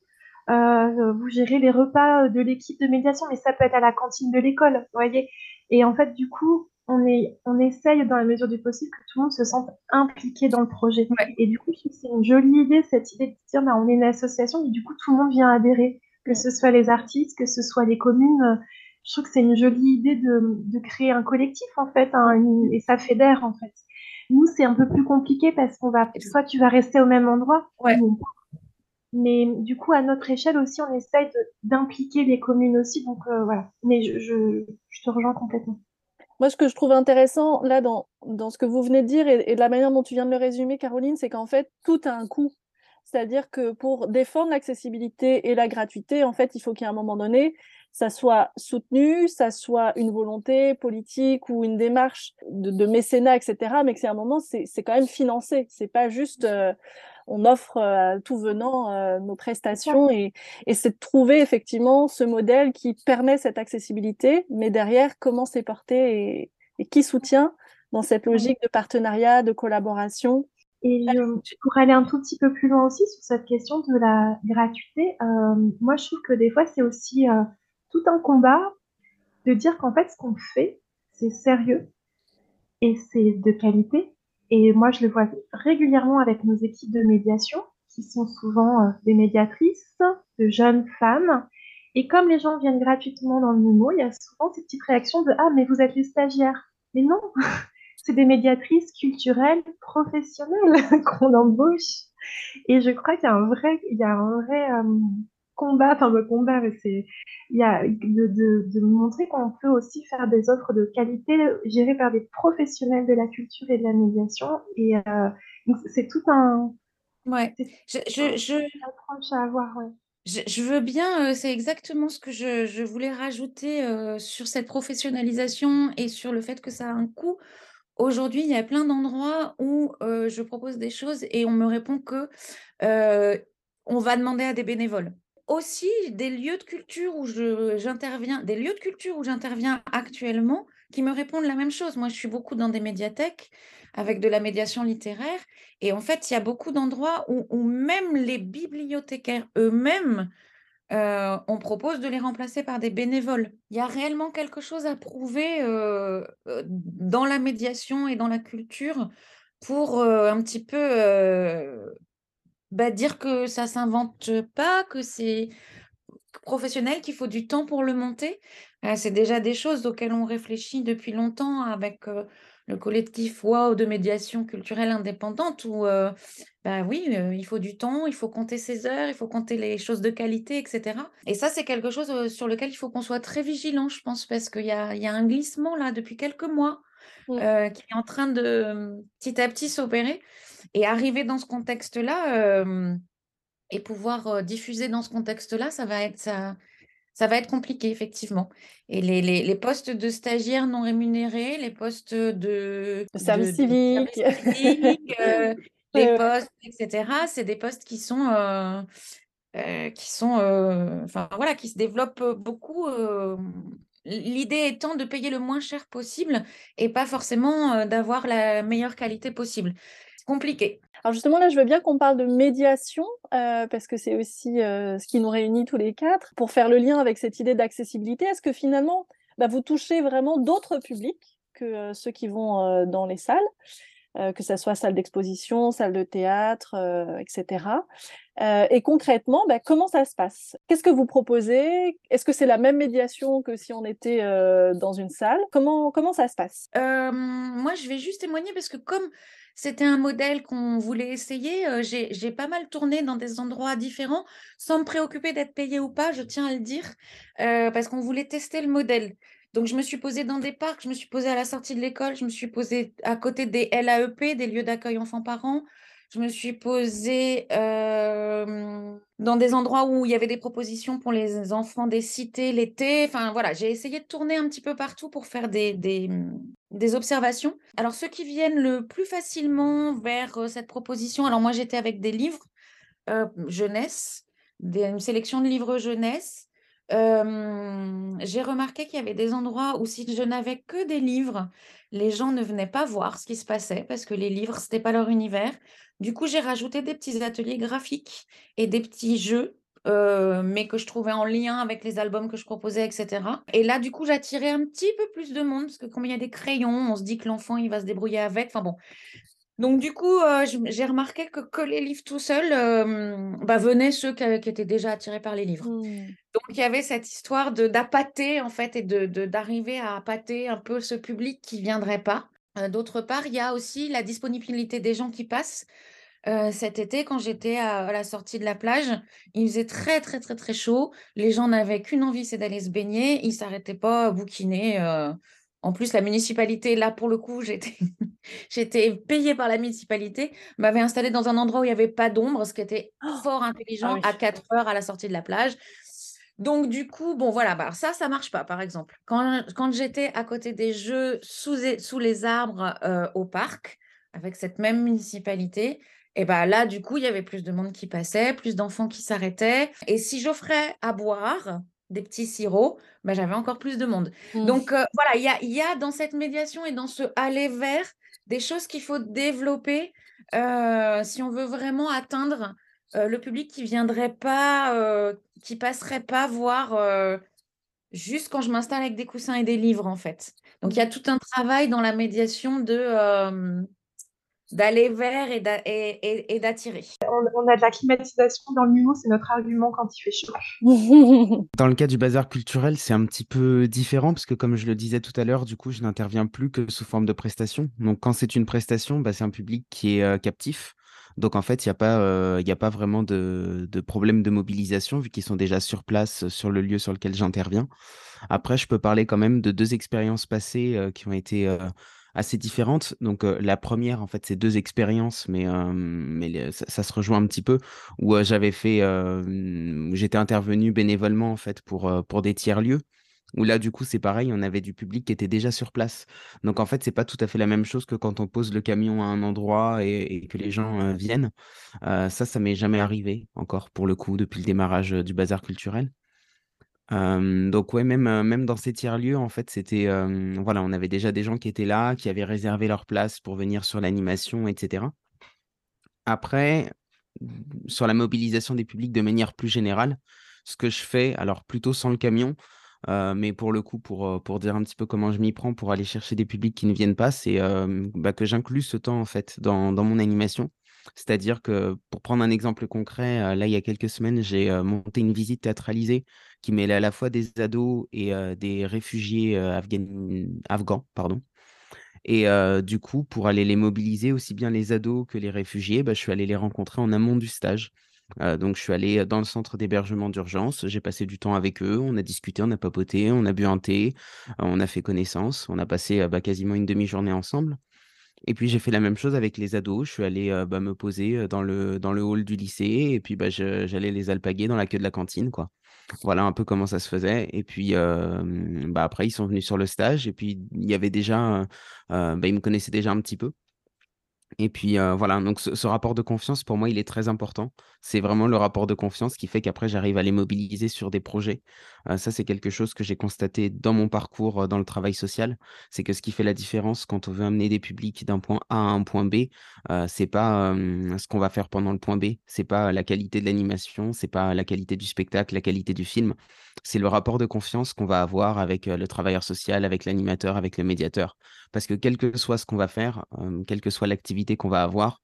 Euh, vous gérez les repas de l'équipe de médiation, mais ça peut être à la cantine de l'école, vous voyez. Et en fait, du coup, on, est, on essaye dans la mesure du possible que tout le monde se sente impliqué dans le projet. Et du coup, c'est une jolie idée, cette idée de dire, bah, on est une association, et du coup, tout le monde vient adhérer, que ce soit les artistes, que ce soit les communes. Je trouve que c'est une jolie idée de, de, créer un collectif, en fait, hein, et ça fédère, en fait. Nous, c'est un peu plus compliqué parce qu'on va, soit tu vas rester au même endroit, ouais. Mais du coup, à notre échelle aussi, on essaye d'impliquer les communes aussi. Donc euh, voilà. Mais je, je, te rejoins complètement. Moi, ce que je trouve intéressant là dans, dans ce que vous venez de dire et, de la manière dont tu viens de le résumer, Caroline, c'est qu'en fait, tout a un coût. C'est-à-dire que pour défendre l'accessibilité et la gratuité, en fait, il faut qu'à un moment donné, ça soit soutenu, ça soit une volonté politique ou une démarche de, mécénat, etc. Mais que c'est un moment, c'est quand même financé. C'est pas juste euh, on offre à euh, tout venant euh, nos prestations et, c'est de trouver effectivement ce modèle qui permet cette accessibilité, mais derrière, comment c'est porté et, qui soutient dans cette logique de partenariat, de collaboration. Et euh, pour aller un tout petit peu plus loin aussi sur cette question de la gratuité, moi je trouve que des fois c'est aussi tout un combat de dire qu'en fait ce qu'on fait, c'est sérieux et c'est de qualité et moi, je le vois régulièrement avec nos équipes de médiation, qui sont souvent euh, des médiatrices, de jeunes femmes, Et comme les gens viennent gratuitement dans le MIMO, il y a souvent ces petites réactions de Ah, mais vous êtes les stagiaires. Mais non, c'est des médiatrices culturelles professionnelles qu'on embauche. Et je crois qu'il y a un vrai, il y a un vrai euh, combat, enfin le combat, c'est il y a de, de, de montrer qu'on peut aussi faire des offres de qualité gérées par des professionnels de la culture et de la médiation. Et euh, c'est tout un. Ouais. Je, je, je... approche à avoir. Ouais. Je, veux bien, euh, c'est exactement ce que je, je voulais rajouter euh, sur cette professionnalisation et sur le fait que ça a un coût. Aujourd'hui, il y a plein d'endroits où je propose des choses et on me répond que on va demander à des bénévoles. Aussi, des lieux de culture où j'interviens, des lieux de culture où j'interviens actuellement qui me répondent la même chose. Moi, je suis beaucoup dans des médiathèques avec de la médiation littéraire. Et en fait, il y a beaucoup d'endroits où, même les bibliothécaires eux-mêmes, euh, on propose de les remplacer par des bénévoles. Il y a réellement quelque chose à prouver euh, euh, dans la médiation et dans la culture pour un petit peu bah, dire que ça s'invente pas, que c'est professionnel, qu'il faut du temps pour le monter. c'est déjà des choses auxquelles on réfléchit depuis longtemps avec le collectif WOW de médiation culturelle indépendante où, euh, bah oui, il faut du temps, il faut compter ses heures, il faut compter les choses de qualité, etc. Et ça, c'est quelque chose sur lequel il faut qu'on soit très vigilant, je pense, parce qu'il y a, y a, un glissement là depuis quelques mois mmh. qui est en train de petit à petit s'opérer. Et arriver dans ce contexte-là et pouvoir diffuser dans ce contexte-là, ça va être ça ça va être compliqué, effectivement. Et les, les, les, postes de stagiaires non rémunérés, les postes de, service civique, euh, les postes, etc., c'est des postes qui sont, euh, euh, qui sont, enfin voilà, qui se développent beaucoup. L'idée étant de payer le moins cher possible et pas forcément d'avoir la meilleure qualité possible. Compliqué. Alors justement, là, je veux bien qu'on parle de médiation, euh, parce que c'est aussi euh, ce qui nous réunit tous les quatre, pour faire le lien avec cette idée d'accessibilité. Est-ce que finalement, bah, vous touchez vraiment d'autres publics que euh, ceux qui vont dans les salles, que ce soit salle d'exposition, salle de théâtre, etc. et concrètement, bah, comment ça se passe? Qu'est-ce que vous proposez? Est-ce que c'est la même médiation que si on était dans une salle? Comment, comment ça se passe? Moi, je vais juste témoigner parce que comme c'était un modèle qu'on voulait essayer. J'ai pas mal tourné dans des endroits différents sans me préoccuper d'être payée ou pas, je tiens à le dire, parce qu'on voulait tester le modèle. Donc, je me suis posée dans des parcs, je me suis posée à la sortie de l'école, je me suis posée à côté des LAEP, des lieux d'accueil enfants-parents, je me suis posée dans des endroits où il y avait des propositions pour les enfants des cités l'été. Enfin, voilà, j'ai essayé de tourner un petit peu partout pour faire des, des, des, observations. Alors, ceux qui viennent le plus facilement vers cette proposition, alors moi, j'étais avec des livres jeunesse, une sélection de livres jeunesse. j'ai remarqué qu'il y avait des endroits où si je n'avais que des livres, les gens ne venaient pas voir ce qui se passait parce que les livres, ce n'était pas leur univers. Du coup, j'ai rajouté des petits ateliers graphiques et des petits jeux, euh, mais que je trouvais en lien avec les albums que je proposais, etc. Et là, du coup, j'attirais un petit peu plus de monde, parce que comme il y a des crayons, on se dit que l'enfant, il va se débrouiller avec. Enfin bon. Donc, du coup, euh, j'ai remarqué que, que les livres tout seuls, euh, bah, venaient ceux qui, étaient déjà attirés par les livres. Mmh. Donc, il y avait cette histoire d'appâter, en fait, et d'arriver de, à appâter un peu ce public qui ne viendrait pas. Euh, d'autre part, il y a aussi la disponibilité des gens qui passent. Euh, cet été, quand j'étais à, la sortie de la plage, il faisait très, très, très, très chaud. Les gens n'avaient qu'une envie, c'est d'aller se baigner. Ils ne s'arrêtaient pas à bouquiner. En plus, la municipalité, là, pour le coup, j'étais, payée par la municipalité, m'avait installée dans un endroit où il n'y avait pas d'ombre, ce qui était oh! fort ah intelligent à 4 heures à la sortie de la plage. Donc, du coup, bon, voilà, bah, ça, ça marche pas, par exemple. Quand, quand j'étais à côté des jeux sous, sous les arbres euh, au parc, avec cette même municipalité, et bien bah, là, du coup, il y avait plus de monde qui passait, plus d'enfants qui s'arrêtaient. Et si j'offrais à boire des petits sirops, bah, j'avais encore plus de monde. Mmh. Donc, euh, voilà, il y a, y a, dans cette médiation et dans ce aller vers des choses qu'il faut développer euh, si on veut vraiment atteindre euh, le public qui viendrait pas, qui passerait pas voir juste quand je m'installe avec des coussins et des livres, en fait. Donc, il y a mmh. tout un travail dans la médiation de d'aller vers et d'attirer. On, a de la climatisation dans le MUMO, c'est notre argument quand il fait chaud. dans le cas du bazar culturel, c'est un petit peu différent parce que comme je le disais tout à l'heure, du coup, je n'interviens plus que sous forme de prestation. Donc quand c'est une prestation, bah, c'est un public qui est euh, captif. Donc en fait, il n'y a, pas, euh, a pas vraiment de, de problème de mobilisation vu qu'ils sont déjà sur place sur le lieu sur lequel j'interviens. Après, je peux parler quand même de deux expériences passées euh, qui ont été assez différentes. Donc la première, en fait, c'est deux expériences, mais, mais ça, se rejoint un petit peu, où j'avais fait, j'étais intervenu bénévolement, en fait, pour, pour des tiers-lieux. Où là, du coup, c'est pareil, on avait du public qui était déjà sur place. Donc, en fait, c'est pas tout à fait la même chose que quand on pose le camion à un endroit et, que les gens viennent. ça, ça m'est jamais arrivé encore, pour le coup, depuis le démarrage du bazar culturel donc ouais, même, même dans ces tiers-lieux, en fait, c'était, voilà, on avait déjà des gens qui étaient là, qui avaient réservé leur place pour venir sur l'animation etc. Après, sur la mobilisation des publics de manière plus générale, ce que je fais, alors plutôt sans le camion, mais pour le coup, pour, pour dire un petit peu comment je m'y prends pour aller chercher des publics qui ne viennent pas, c'est, bah, que j'inclus ce temps, en fait, dans dans mon animation. C'est-à-dire que, pour prendre un exemple concret, là, il y a quelques semaines, j'ai monté une visite théâtralisée qui mêlait à la fois des ados et des réfugiés afghans. Et du coup, pour aller les mobiliser, aussi bien les ados que les réfugiés, bah, je suis allé les rencontrer en amont du stage. donc, je suis allé dans le centre d'hébergement d'urgence, j'ai passé du temps avec eux, on a discuté, on a papoté, on a bu un thé, on a fait connaissance, on a passé bah, quasiment une demi-journée ensemble. Et puis j'ai fait la même chose avec les ados. Je suis allé bah, me poser dans le, dans le hall du lycée et puis bah, j'allais les alpaguer dans la queue de la cantine. quoi. Voilà un peu comment ça se faisait. Et puis bah, après, ils sont venus sur le stage et puis il y avait déjà, ils me connaissaient déjà un petit peu. Et puis voilà, donc ce, rapport de confiance, pour moi, il est très important. C'est vraiment le rapport de confiance qui fait qu'après, j'arrive à les mobiliser sur des projets. Ça, c'est quelque chose que j'ai constaté dans mon parcours dans le travail social. C'est que ce qui fait la différence quand on veut amener des publics d'un point A à un point B, c'est pas ce qu'on va faire pendant le point B, c'est pas la qualité de l'animation, c'est pas la qualité du spectacle, la qualité du film. C'est le rapport de confiance qu'on va avoir avec le travailleur social, avec l'animateur, avec le médiateur. Parce que quel que soit ce qu'on va faire, quelle que soit l'activité qu'on va avoir,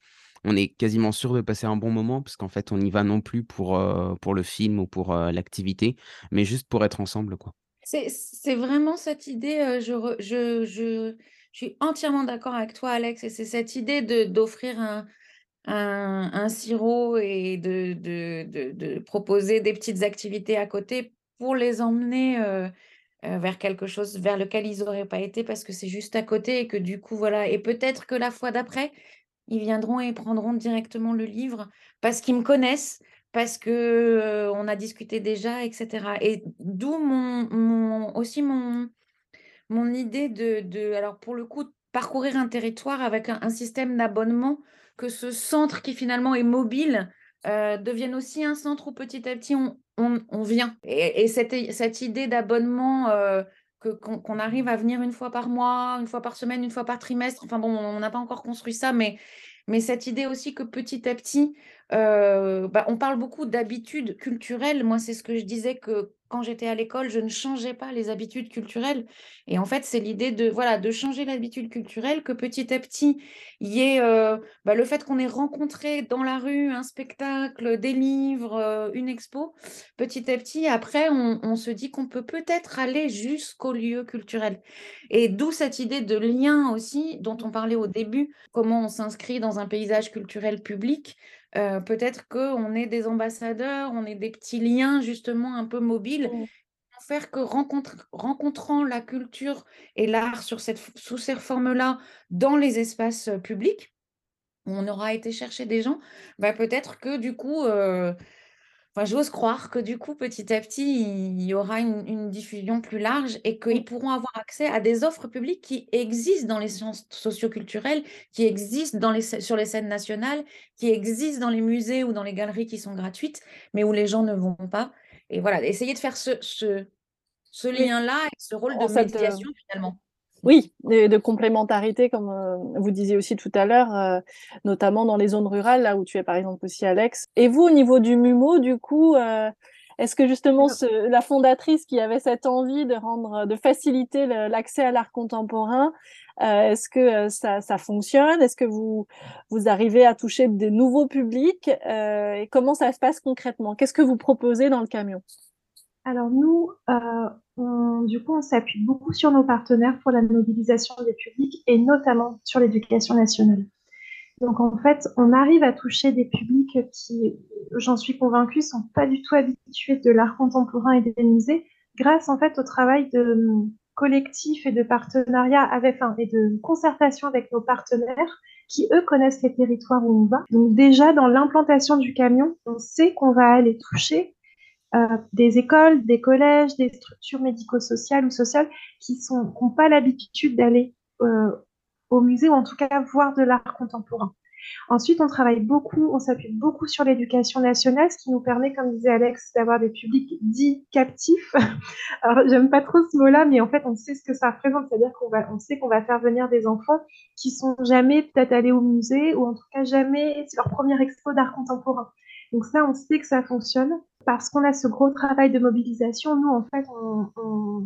on est quasiment sûr de passer un bon moment parce qu'en fait, on n'y va non plus pour, pour le film ou pour l'activité, mais juste pour être ensemble. quoi. C'est vraiment cette idée, je, je, je, suis entièrement d'accord avec toi, Alex, et c'est cette idée d'offrir un, un, sirop et de, de, de, proposer des petites activités à côté pour les emmener euh, vers quelque chose vers lequel ils n'auraient pas été parce que c'est juste à côté et que du coup, voilà. Et peut-être que la fois d'après, ils viendront et prendront directement le livre parce qu'ils me connaissent, parce que on a discuté déjà, etc. Et d'où mon, aussi mon, idée de, alors pour le coup, parcourir un territoire avec un, système d'abonnement, que ce centre qui finalement est mobile euh, devienne aussi un centre où petit à petit on, vient. Et, cette, cette, idée d'abonnement, euh, qu'on arrive à venir une fois par mois, une fois par semaine, une fois par trimestre, enfin bon, on n'a pas encore construit ça, mais, mais cette idée aussi que petit à petit, euh, bah, on parle beaucoup d'habitudes culturelles. Moi, c'est ce que je disais que quand j'étais à l'école, je ne changeais pas les habitudes culturelles. Et en fait, c'est l'idée de, voilà, de changer l'habitude culturelle, que petit à petit, il y ait euh, bah, le fait qu'on ait rencontré dans la rue un spectacle, des livres, euh, une expo. Petit à petit, après, on, se dit qu'on peut peut-être aller jusqu'au lieu culturel. Et d'où cette idée de lien aussi, dont on parlait au début, comment on s'inscrit dans un paysage culturel public. Euh, peut-être qu'on est des ambassadeurs, on est des petits liens justement un peu mobiles. Mmh. Faire que rencontrant la culture et l'art sous ces formes-là dans les espaces publics, on aura été chercher des gens, bah, peut-être que du coup, euh, j'ose croire que du coup, petit à petit, il y aura une, diffusion plus large et qu'ils pourront avoir accès à des offres publiques qui existent dans les sciences socioculturelles, qui existent dans les, sur les scènes nationales, qui existent dans les musées ou dans les galeries qui sont gratuites, mais où les gens ne vont pas. Et voilà, essayer de faire ce, ce, lien-là et ce rôle de médiation finalement. Oui, de, complémentarité, comme euh, vous disiez aussi tout à l'heure, euh, notamment dans les zones rurales, là où tu es par exemple aussi Alex. Et vous, au niveau du MUMO, du coup, euh, Est-ce que justement la fondatrice qui avait cette envie de rendre, de faciliter l'accès à l'art contemporain, euh, est-ce que euh, ça, ça, fonctionne? Est-ce que vous, vous arrivez à toucher des nouveaux publics euh, Et comment ça se passe concrètement? Qu'est-ce que vous proposez dans le camion? Alors nous, on, du coup, on s'appuie beaucoup sur nos partenaires pour la mobilisation des publics et notamment sur l'éducation nationale. Donc en fait, on arrive à toucher des publics qui, j'en suis convaincue, sont pas du tout habitués de l'art contemporain et des musées, grâce en fait au travail de collectif et de partenariat avec, et de concertation avec nos partenaires qui, eux, connaissent les territoires où on va. Donc déjà, dans l'implantation du camion, on sait qu'on va aller toucher euh, des écoles, des collèges, des structures médico-sociales ou sociales qui n'ont pas l'habitude d'aller euh, au musée ou en tout cas voir de l'art contemporain. Ensuite, on travaille beaucoup, on s'appuie beaucoup sur l'éducation nationale, ce qui nous permet, comme disait Alex, d'avoir des publics dits captifs. Alors, j'aime pas trop ce mot-là, mais en fait, on sait ce que ça représente, c'est-à-dire qu'on va, on sait qu'on va faire venir des enfants qui sont jamais peut-être allés au musée ou en tout cas jamais c'est leur première expo d'art contemporain. Donc ça, on sait que ça fonctionne parce qu'on a ce gros travail de mobilisation. Nous, en fait, on,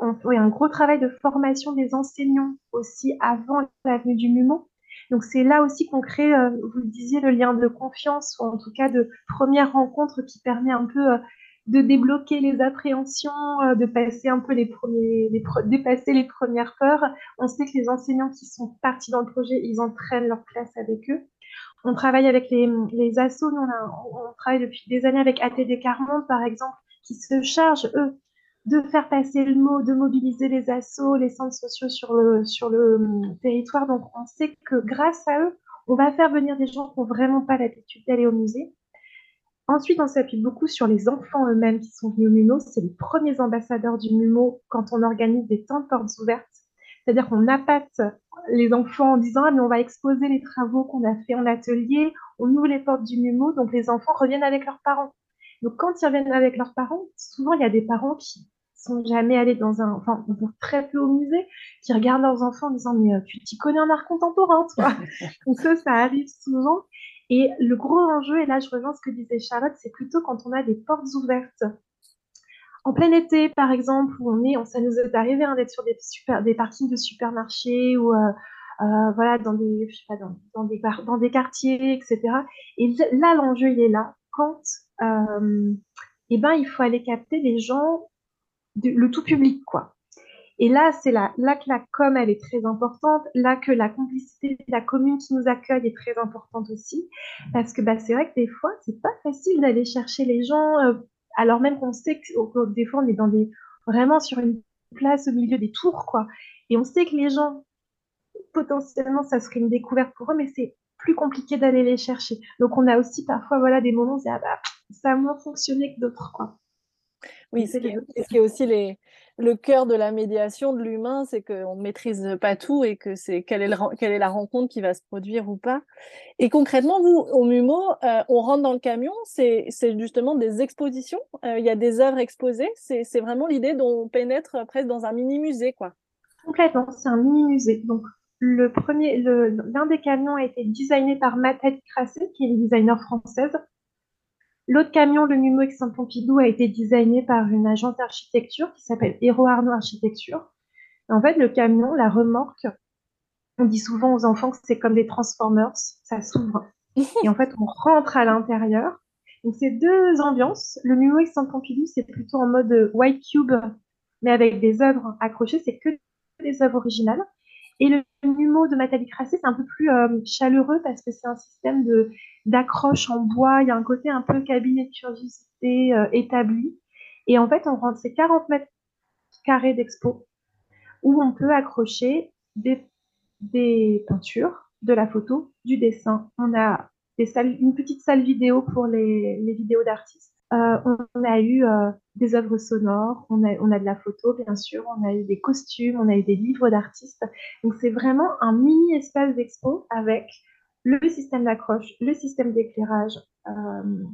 on un gros travail de formation des enseignants aussi avant la venue du MUMO. Donc c'est là aussi qu'on crée, euh, vous le disiez, le lien de confiance, ou en tout cas de première rencontre qui permet un peu euh, de débloquer les appréhensions, euh, de passer un peu les premiers, dépasser les premières peurs. On sait que les enseignants qui sont partis dans le projet, ils entraînent leur classe avec eux. On travaille avec les, assos, on, travaille depuis des années avec ATD 40 par exemple, qui se chargent, eux, de faire passer le mot, de mobiliser les assos, les centres sociaux sur le, sur le hum, territoire. Donc, on sait que grâce à eux, on va faire venir des gens qui n'ont vraiment pas l'habitude d'aller au musée. Ensuite, on s'appuie beaucoup sur les enfants eux-mêmes qui sont venus au MUMO. C'est les premiers ambassadeurs du MUMO quand on organise des temps de portes ouvertes. C'est-à-dire qu'on appâte les enfants en disant ah, mais on va exposer les travaux qu'on a fait en atelier, on ouvre les portes du MUMO, donc les enfants reviennent avec leurs parents. Donc quand ils reviennent avec leurs parents, souvent il y a des parents qui sont jamais allés dans un, enfin, très peu au musée, qui regardent leurs enfants en disant, mais euh, tu t'y connais en art contemporain, toi. Donc ça, ça arrive souvent. Et le gros enjeu, et là je rejoins ce que disait Charlotte, c'est plutôt quand on a des portes ouvertes. En plein été, par exemple, où on est, ça nous est arrivé hein, d'être sur des, parkings de supermarchés ou euh, euh, voilà, dans des, je sais pas, dans, des, quartiers, etc. Et là, l'enjeu, il est là. Quand eh ben, il faut aller capter les gens le tout public, quoi. Et là, c'est là, là que la com, elle est très importante, là que la complicité de la commune qui nous accueille est très importante aussi, parce que bah, c'est vrai que des fois, c'est pas facile d'aller chercher les gens, euh, alors même qu'on sait que, des fois, on est vraiment sur une place au milieu des tours, quoi. Et on sait que les gens, potentiellement, ça serait une découverte pour eux, mais c'est plus compliqué d'aller les chercher. Donc, on a aussi parfois, voilà, des moments où ah bah, ça a moins fonctionné que d'autres, quoi. Oui, ce qui, est, aussi les, le cœur de la médiation de l'humain, c'est qu'on ne maîtrise pas tout et que c'est quelle, est quelle est la rencontre qui va se produire ou pas. Et concrètement, vous, au MUMO, euh, on rentre dans le camion, c'est justement des expositions, euh, il y a des œuvres exposées, c'est vraiment l'idée dont pénètre presque dans un mini-musée. quoi. Complètement, c'est un mini-musée. Donc, le premier, l'un des camions a été designé par Mathilde Crassé, qui est une designer française. L'autre camion, le Numo Saint-Pompidou, a été designé par une agence d'architecture qui s'appelle Hero Arnaud Architecture. en fait, le camion, la remorque, on dit souvent aux enfants que c'est comme des Transformers, ça s'ouvre. Et en fait, on rentre à l'intérieur. Donc, c'est deux ambiances. Le Numo Saint-Pompidou, c'est plutôt en mode white cube, mais avec des œuvres accrochées. C'est que des œuvres originales. Et le numéro de Nathalie Crassé, c'est un peu plus euh, chaleureux parce que c'est un système de d'accroche en bois. Il y a un côté un peu cabinet de curiosité euh, établi. Et en fait, on rentre ces 40 mètres carrés d'expo où on peut accrocher des, peintures, de la photo, du dessin. On a une petite salle vidéo pour les, les vidéos d'artistes. Euh, on a eu euh, des œuvres sonores, on a, on a de la photo, bien sûr, on a eu des costumes, on a eu des livres d'artistes. Donc, c'est vraiment un mini espace d'expo avec le système d'accroche, le système d'éclairage, euh,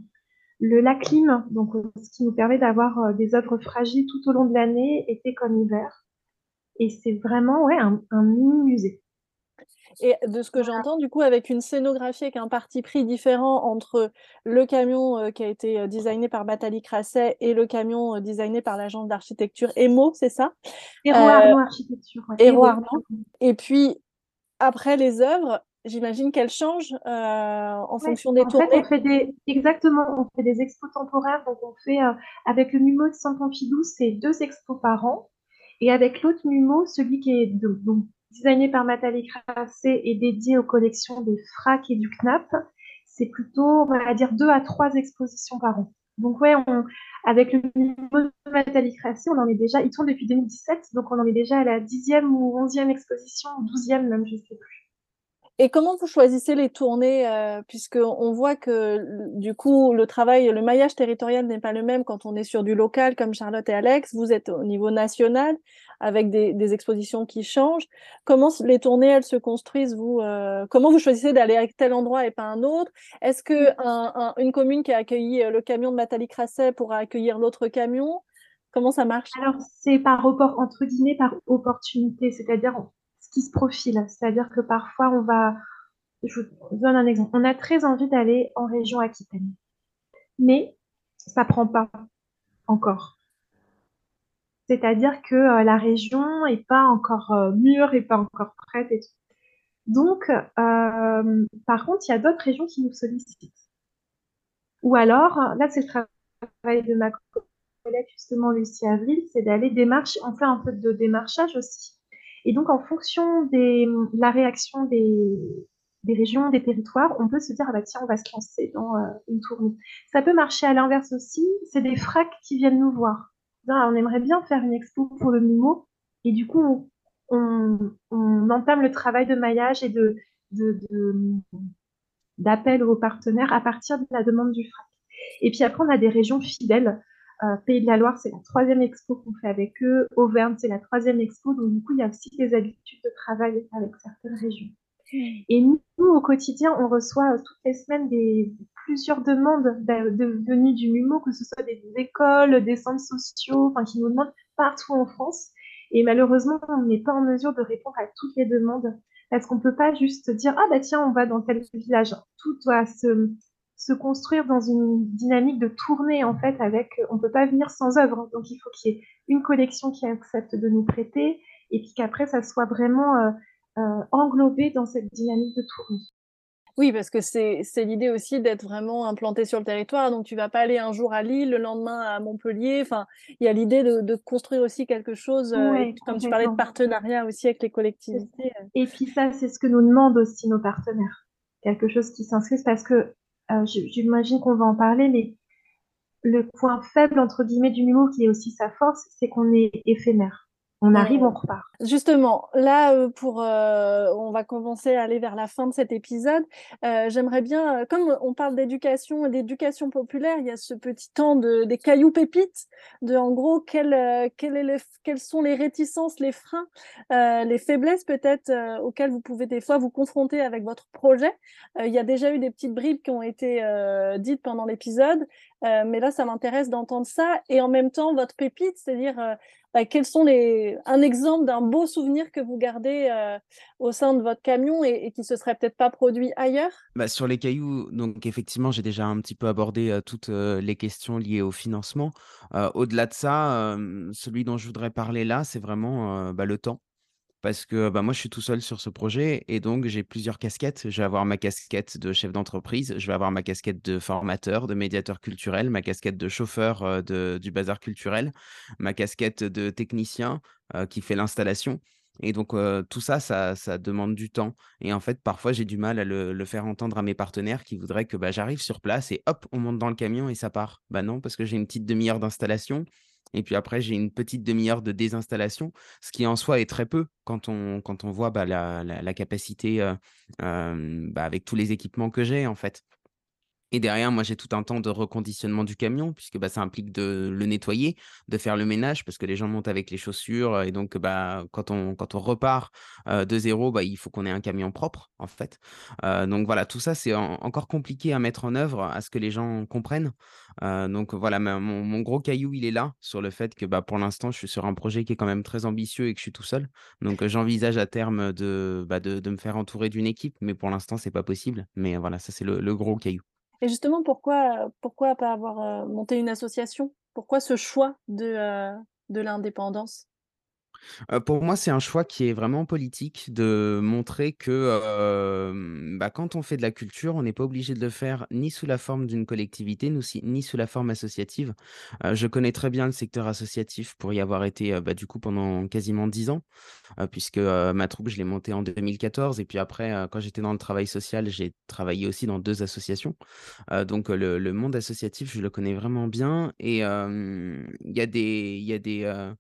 le, la clim, donc, ce qui nous permet d'avoir des œuvres fragiles tout au long de l'année, été comme hiver. Et c'est vraiment ouais, un, un mini musée. Et de ce que j'entends, du coup, avec une scénographie avec un parti pris différent entre le camion qui a été designé par Batali Crasset et le camion designé par l'agence d'architecture EMO, c'est ça? Héro Arnaud Architecture. Arnaud. Et puis, après les œuvres, j'imagine qu'elles changent en fonction des en tournées. Fait, on fait des, exactement, on fait des expos temporaires. Donc, on fait, avec le MUMO de Saint-Pompidou, c'est deux expos par an. Et avec l'autre MUMO, celui qui est donc, designé par Nathalie Crassé et dédié aux collections des FRAC et du CNAP, c'est plutôt, on va dire, deux à trois expositions par an. Donc ouais, avec le MUMO de Nathalie Crassé, on en est déjà, il tourne depuis 2017, donc on en est déjà à la dixième ou onzième exposition, douzième même, je ne sais plus. Et comment vous choisissez les tournées euh, Puisqu'on voit que du coup, le travail, le maillage territorial n'est pas le même quand on est sur du local comme Charlotte et Alex. Vous êtes au niveau national avec des, expositions qui changent. Comment les tournées, elles se construisent vous euh, Comment vous choisissez d'aller à tel endroit et pas un autre? Est-ce que une commune qui a accueilli euh, le camion de Nathalie Crasset pourra accueillir l'autre camion? Comment ça marche? Alors, c'est par entre guillemets par opportunité, c'est-à-dire qui se profile. C'est-à-dire que parfois, on va. Je vous donne un exemple. On a très envie d'aller en région Aquitaine. Mais ça prend pas encore. C'est-à-dire que euh, la région n'est pas encore euh, mûre et pas encore prête et tout. Donc, euh, par contre, il y a d'autres régions qui nous sollicitent. Ou alors, là, c'est le travail de ma collègue, justement, Lucie Avril, c'est d'aller démarcher, on fait un peu de démarchage aussi. Et donc, en fonction de la réaction des, régions, des territoires, on peut se dire, ah bah tiens, on va se lancer dans euh, une tournée. Ça peut marcher à l'inverse aussi, c'est des fracs qui viennent nous voir. on aimerait bien faire une expo pour le MIMO, et du coup, on, entame le travail de maillage et de, d'appel aux partenaires à partir de la demande du frac. Et puis après, on a des régions fidèles euh, Pays de la Loire, c'est la troisième expo qu'on fait avec eux. Auvergne, c'est la troisième expo. Donc, du coup, il y a aussi des habitudes de travail avec certaines régions. Et nous, au quotidien, on reçoit euh, toutes les semaines plusieurs demandes de, venues du MUMO, que ce soit des, écoles, des centres sociaux, enfin, qui nous demandent partout en France. Et malheureusement, on n'est pas en mesure de répondre à toutes les demandes parce qu'on ne peut pas juste dire ah bah tiens on va dans tel village. Tout doit se, se construire dans une dynamique de tournée en fait avec on peut pas venir sans œuvre donc il faut qu'il y ait une collection qui accepte de nous prêter et puis qu'après ça soit vraiment euh, euh, englobé dans cette dynamique de tournée. Oui, parce que c'est l'idée aussi d'être vraiment implanté sur le territoire. Donc, tu vas pas aller un jour à Lille, le lendemain à Montpellier. Enfin, il y a l'idée de, construire aussi quelque chose, euh, comme tu parlais de partenariat aussi avec les collectivités. Et puis ça, c'est ce que nous demandent aussi nos partenaires. Quelque chose qui s'inscrit parce que euh, j'imagine qu'on va en parler, mais le point faible, entre guillemets, du MIMO, qui est aussi sa force, c'est qu'on est éphémère. On arrive, on repart. Justement, là, euh, pour, euh, on va commencer à aller vers la fin de cet épisode. Euh, j'aimerais bien, comme on parle d'éducation et d'éducation populaire, il y a ce petit temps de, des cailloux pépites, de en gros, quel, quel est quelles sont les réticences, les freins, les faiblesses peut-être auxquelles vous pouvez des fois vous confronter avec votre projet. il y a déjà eu des petites bribes qui ont été dites pendant l'épisode, mais là, ça m'intéresse d'entendre ça. Et en même temps, votre pépite, c'est-à-dire bah, quels sont les un exemple d'un beau souvenir que vous gardez euh, au sein de votre camion et, qui se serait peut-être pas produit ailleurs? Bah, Sur les cailloux, donc effectivement, j'ai déjà un petit peu abordé euh, toutes euh, les questions liées au financement. Au-delà de ça, celui dont je voudrais parler là, c'est vraiment bah, le temps parce que bah, moi, je suis tout seul sur ce projet et donc j'ai plusieurs casquettes. Je vais avoir ma casquette de chef d'entreprise, je vais avoir ma casquette de formateur, de médiateur culturel, ma casquette de chauffeur du bazar culturel, ma casquette de technicien qui fait l'installation. Et donc, tout ça, ça, demande du temps. Et en fait, parfois, j'ai du mal à le, faire entendre à mes partenaires qui voudraient que bah, j'arrive sur place et hop, on monte dans le camion et ça part. Bah non, parce que j'ai une petite demi-heure d'installation. Et puis après, j'ai une petite demi-heure de désinstallation, ce qui en soi est très peu quand on, voit bah, la, capacité bah, avec tous les équipements que j'ai, en fait. Et derrière, moi, j'ai tout un temps de reconditionnement du camion, puisque bah, ça implique de le nettoyer, de faire le ménage, parce que les gens montent avec les chaussures. Et donc, bah, quand, on, quand on repart de zéro, bah, il faut qu'on ait un camion propre, en fait. donc voilà, tout ça, c'est encore compliqué à mettre en œuvre, à ce que les gens comprennent. donc voilà, mon, gros caillou, il est là, sur le fait que bah, pour l'instant, je suis sur un projet qui est quand même très ambitieux et que je suis tout seul. Donc j'envisage à terme de, bah, de, me faire entourer d'une équipe, mais pour l'instant, c'est pas possible. Mais voilà, ça, c'est le gros caillou. Et justement, pourquoi, pourquoi pas avoir monté une association? Pourquoi ce choix de, de l'indépendance? Pour moi, c'est un choix qui est vraiment politique de montrer que bah, quand on fait de la culture, on n'est pas obligé de le faire ni sous la forme d'une collectivité, ni sous la forme associative. je connais très bien le secteur associatif pour y avoir été bah, du coup pendant quasiment dix ans, puisque ma troupe, je l'ai montée en 2014. Et puis après, quand j'étais dans le travail social, j'ai travaillé aussi dans deux associations. donc le, monde associatif, je le connais vraiment bien. Et il y a des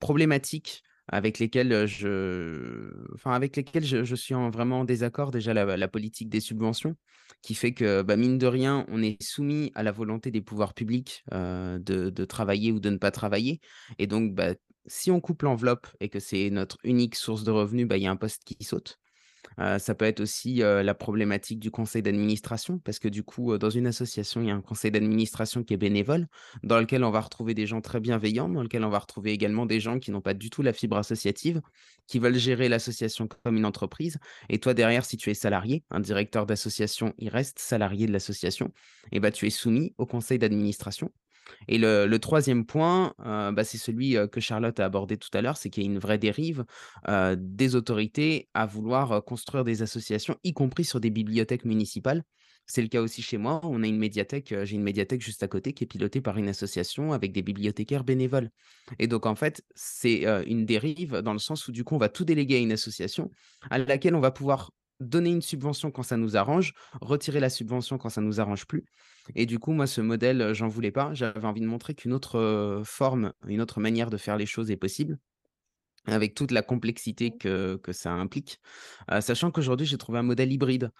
problématiques avec lesquels je, enfin, avec je, suis en vraiment en désaccord. Déjà, la, politique des subventions, qui fait que, bah, mine de rien, on est soumis à la volonté des pouvoirs publics de, travailler ou de ne pas travailler. Et donc, bah, si on coupe l'enveloppe et que c'est notre unique source de revenus, bah, il y a un poste qui saute ça peut être aussi la problématique du conseil d'administration, parce que du coup, dans une association, il y a un conseil d'administration qui est bénévole, dans lequel on va retrouver des gens très bienveillants, dans lequel on va retrouver également des gens qui n'ont pas du tout la fibre associative, qui veulent gérer l'association comme une entreprise. Et toi, derrière, si tu es salarié, un directeur d'association, il reste salarié de l'association, et bah, tu es soumis au conseil d'administration. Et le, troisième point, euh, bah, c'est celui que Charlotte a abordé tout à l'heure, c'est qu'il y a une vraie dérive des autorités à vouloir construire des associations, y compris sur des bibliothèques municipales. C'est le cas aussi chez moi. On a une médiathèque, j'ai une médiathèque juste à côté qui est pilotée par une association avec des bibliothécaires bénévoles. Et donc, en fait, c'est une dérive dans le sens où, du coup, on va tout déléguer à une association à laquelle on va pouvoir donner une subvention quand ça nous arrange, retirer la subvention quand ça nous arrange plus. Et du coup, moi, ce modèle, j'en voulais pas. J'avais envie de montrer qu'une autre forme, une autre manière de faire les choses est possible avec toute la complexité que, que ça implique, sachant qu'aujourd'hui j'ai trouvé un modèle hybride,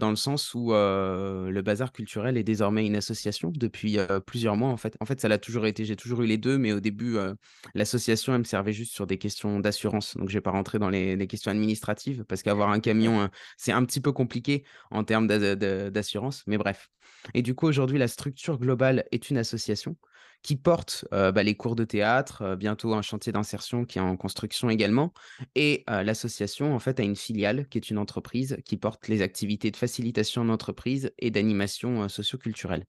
dans le sens où le bazar culturel est désormais une association depuis plusieurs mois en fait. En fait, ça l'a toujours été, j'ai toujours eu les deux, mais au début, l'association elle me servait juste sur des questions d'assurance, donc je vais pas rentrer dans les, les, questions administratives, parce qu'avoir un camion, c'est un petit peu compliqué en termes d'assurance, mais bref. Et du coup, aujourd'hui, la structure globale est une association qui porte bah, les cours de théâtre, bientôt un chantier d'insertion qui est en construction également. Et l'association, en fait, a une filiale qui est une entreprise qui porte les activités de facilitation d'entreprise et d'animation socioculturelle.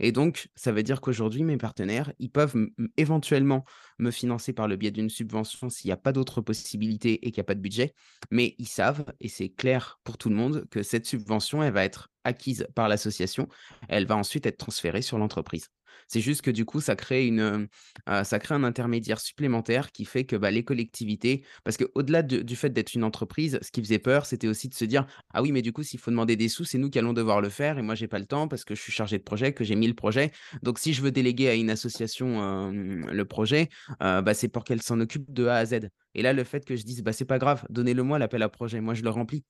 Et donc, ça veut dire qu'aujourd'hui, mes partenaires, ils peuvent éventuellement me financer par le biais d'une subvention s'il n'y a pas d'autres possibilités et qu'il n'y a pas de budget. Mais ils savent, et c'est clair pour tout le monde, que cette subvention, elle va être acquise par l'association. Elle va ensuite être transférée sur l'entreprise. C'est juste que du coup, ça crée, une, ça crée un intermédiaire supplémentaire qui fait que bah, les collectivités, parce qu'au-delà du fait d'être une entreprise, ce qui faisait peur, c'était aussi de se dire, ah oui, mais du coup, s'il faut demander des sous, c'est nous qui allons devoir le faire et moi, j'ai pas le temps parce que je suis chargé de projet, que j'ai mis le projet. Donc, si je veux déléguer à une association le projet, bah, c'est pour qu'elle s'en occupe de A à Z. Et là, le fait que je dise, bah, c'est pas grave, donnez-le-moi l'appel à projet, moi je le remplis.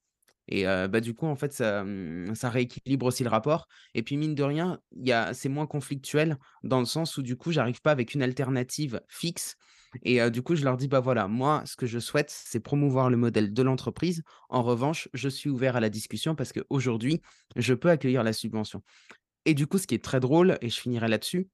Et bah, du coup, en fait, ça, mmh, ça rééquilibre aussi le rapport. Et puis, mine de rien, c'est moins conflictuel dans le sens où, du coup, j'arrive pas avec une alternative fixe. Et du coup, je leur dis, bah voilà, moi, ce que je souhaite, c'est promouvoir le modèle de l'entreprise. En revanche, je suis ouvert à la discussion parce qu'aujourd'hui, je peux accueillir la subvention. Et du coup, ce qui est très drôle, et je finirai là-dessus,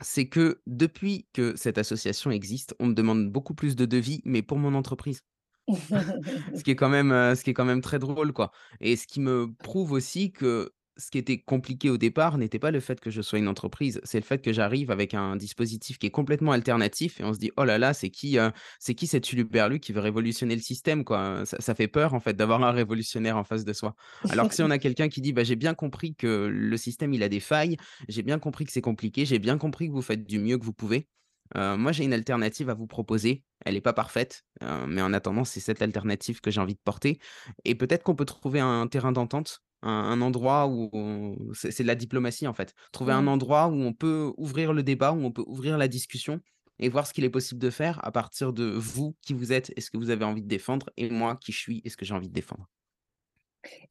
c'est que depuis que cette association existe, on me demande beaucoup plus de devis, mais pour mon entreprise ce qui est quand même, ce qui est quand même très drôle, quoi. Et ce qui me prouve aussi que ce qui était compliqué au départ n'était pas le fait que je sois une entreprise, c'est le fait que j'arrive avec un dispositif qui est complètement alternatif et on se dit: «Oh là là, c'est qui, c'est qui cet qui veut révolutionner le système, quoi?» ça fait peur, en fait, d'avoir un révolutionnaire en face de soi. Alors que si on a quelqu'un qui dit: «Bah, j'ai bien compris que le système, il a des failles, j'ai bien compris que c'est compliqué, j'ai bien compris que vous faites du mieux que vous pouvez», moi, j'ai une alternative à vous proposer. Elle n'est pas parfaite, mais en attendant, c'est cette alternative que j'ai envie de porter. Et peut-être qu'on peut trouver un terrain d'entente, un, endroit où c'est de la diplomatie en fait. Trouver un mmh. endroit où on peut ouvrir le débat, où on peut ouvrir la discussion et voir ce qu'il est possible de faire à partir de vous qui vous êtes et ce que vous avez envie de défendre, et moi qui je suis et ce que j'ai envie de défendre.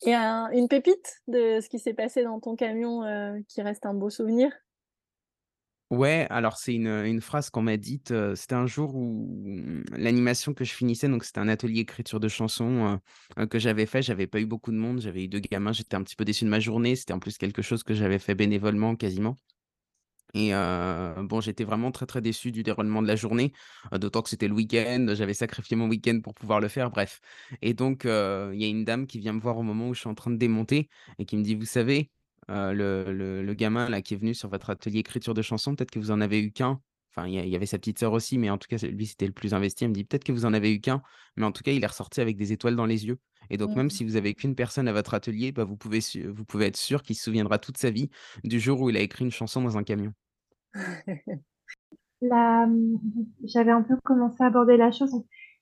Et une pépite de ce qui s'est passé dans ton camion qui reste un beau souvenir? Ouais, alors c'est une, phrase qu'on m'a dite, c'était un jour où mmh, l'animation que je finissais, donc c'était un atelier écriture de chansons, que j'avais fait. J'avais pas eu beaucoup de monde, j'avais eu 2 gamins, j'étais un petit peu déçu de ma journée. C'était en plus quelque chose que j'avais fait bénévolement quasiment et bon, j'étais vraiment très, très déçu du déroulement de la journée, d'autant que c'était le week-end, j'avais sacrifié mon week-end pour pouvoir le faire, bref et donc il y a une dame qui vient me voir au moment où je suis en train de démonter et qui me dit: «Vous savez, le le le gamin là qui est venu sur votre atelier écriture de chansons, peut-être que vous en avez eu qu'un». Enfin, il y y avait sa petite sœur aussi, mais en tout cas, lui, c'était le plus investi. Elle me dit: «Peut-être que vous en avez eu qu'un, mais en tout cas, il est ressorti avec des étoiles dans les yeux et donc même Mmh. si vous avez qu'une personne à votre atelier, bah, vous pouvez vous pouvez être sûr qu'il se souviendra toute sa vie du jour où il a écrit une chanson dans un camion». La, mmh, j'avais un peu commencé à aborder la chose.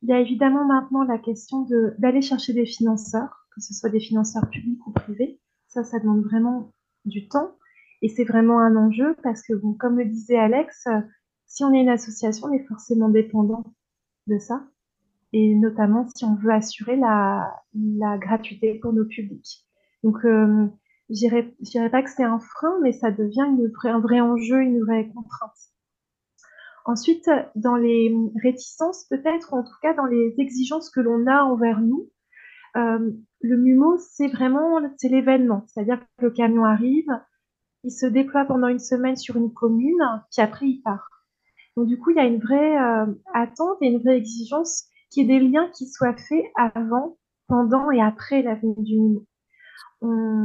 il y a évidemment maintenant la question de d'aller chercher des financeurs, que ce soit des financeurs publics ou privés. Ça, ça demande vraiment du temps et c'est vraiment un enjeu parce que bon, comme le disait Alex, heu, si on est une association, on est forcément dépendant de ça et notamment si on veut assurer la gratuité pour nos publics. Donc, hem, je dirais pas que c'est un frein, mais ça devient une vraie un vrai enjeu, une vraie contrainte. Ensuite, dans les réticences peut-être, ou en tout cas dans les exigences que l'on a envers nous, hem, le MUMO, c'est vraiment c'est l'événement. C'est-à-dire que le camion arrive, il se déploie pendant une semaine sur une commune, puis après il part. Donc du coup, il y a une vraie, heu, attente et une vraie exigence qu'il y ait des liens qui soient faits avant, pendant et après la du MUMO.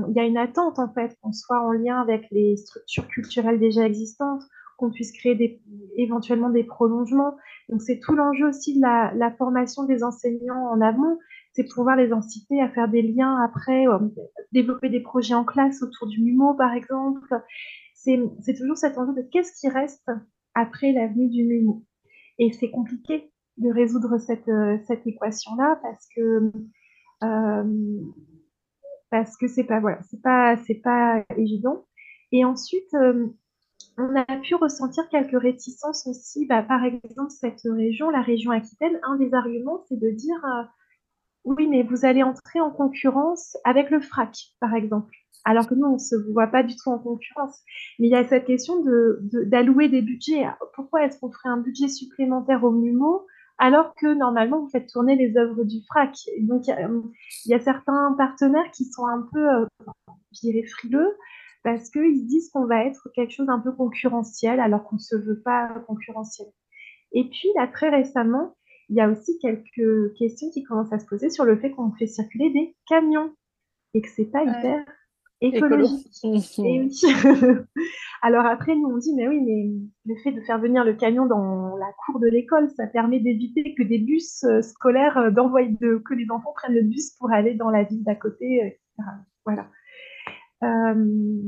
il y a une attente en fait, qu'on soit en lien avec les structures culturelles déjà existantes, qu'on puisse créer éventuellement des prolongements. Donc c'est tout l'enjeu aussi de la, la, formation des enseignants en amont, c'est pouvoir les inciter à faire des liens après, euh, développer des projets en classe autour du MUMO par exemple. C'est toujours cet enjeu de qu'est-ce qui reste après l'avenue du MUMO. Et c'est compliqué de résoudre cette, euh, cette équation-là parce que euh, parce que pas voilà, pas pas évident. Et ensuite, euh, on a pu ressentir quelques réticences aussi. Bah, par exemple, cette région, la région Aquitaine, un des arguments, c'est de dire oui, mais vous allez entrer en concurrence avec le FRAC, par exemple. Alors que nous, on ne se voit pas du tout en concurrence. Mais il y a cette question d'allouer de, des budgets. Pourquoi est-ce qu'on ferait un budget supplémentaire au MUMO alors que normalement, vous faites tourner les œuvres du FRAC? Donc, il y, a certains partenaires qui sont un peu, euh, je dirais, frileux parce qu'ils disent qu'on va être quelque chose un peu concurrentiel alors qu'on ne se veut pas concurrentiel. Et puis, là, très récemment, il y a aussi quelques questions qui commencent à se poser sur le fait qu'on fait circuler des camions et que c'est pas hyper écologique. Oui. Alors après, nous, on dit, mais oui, mais le fait de faire venir le camion dans la cour de l'école, ça permet d'éviter que des bus euh, scolaires, euh, d'envoyer de, que les enfants prennent le bus pour aller dans la ville d'à côté, etc. Voilà. Euh,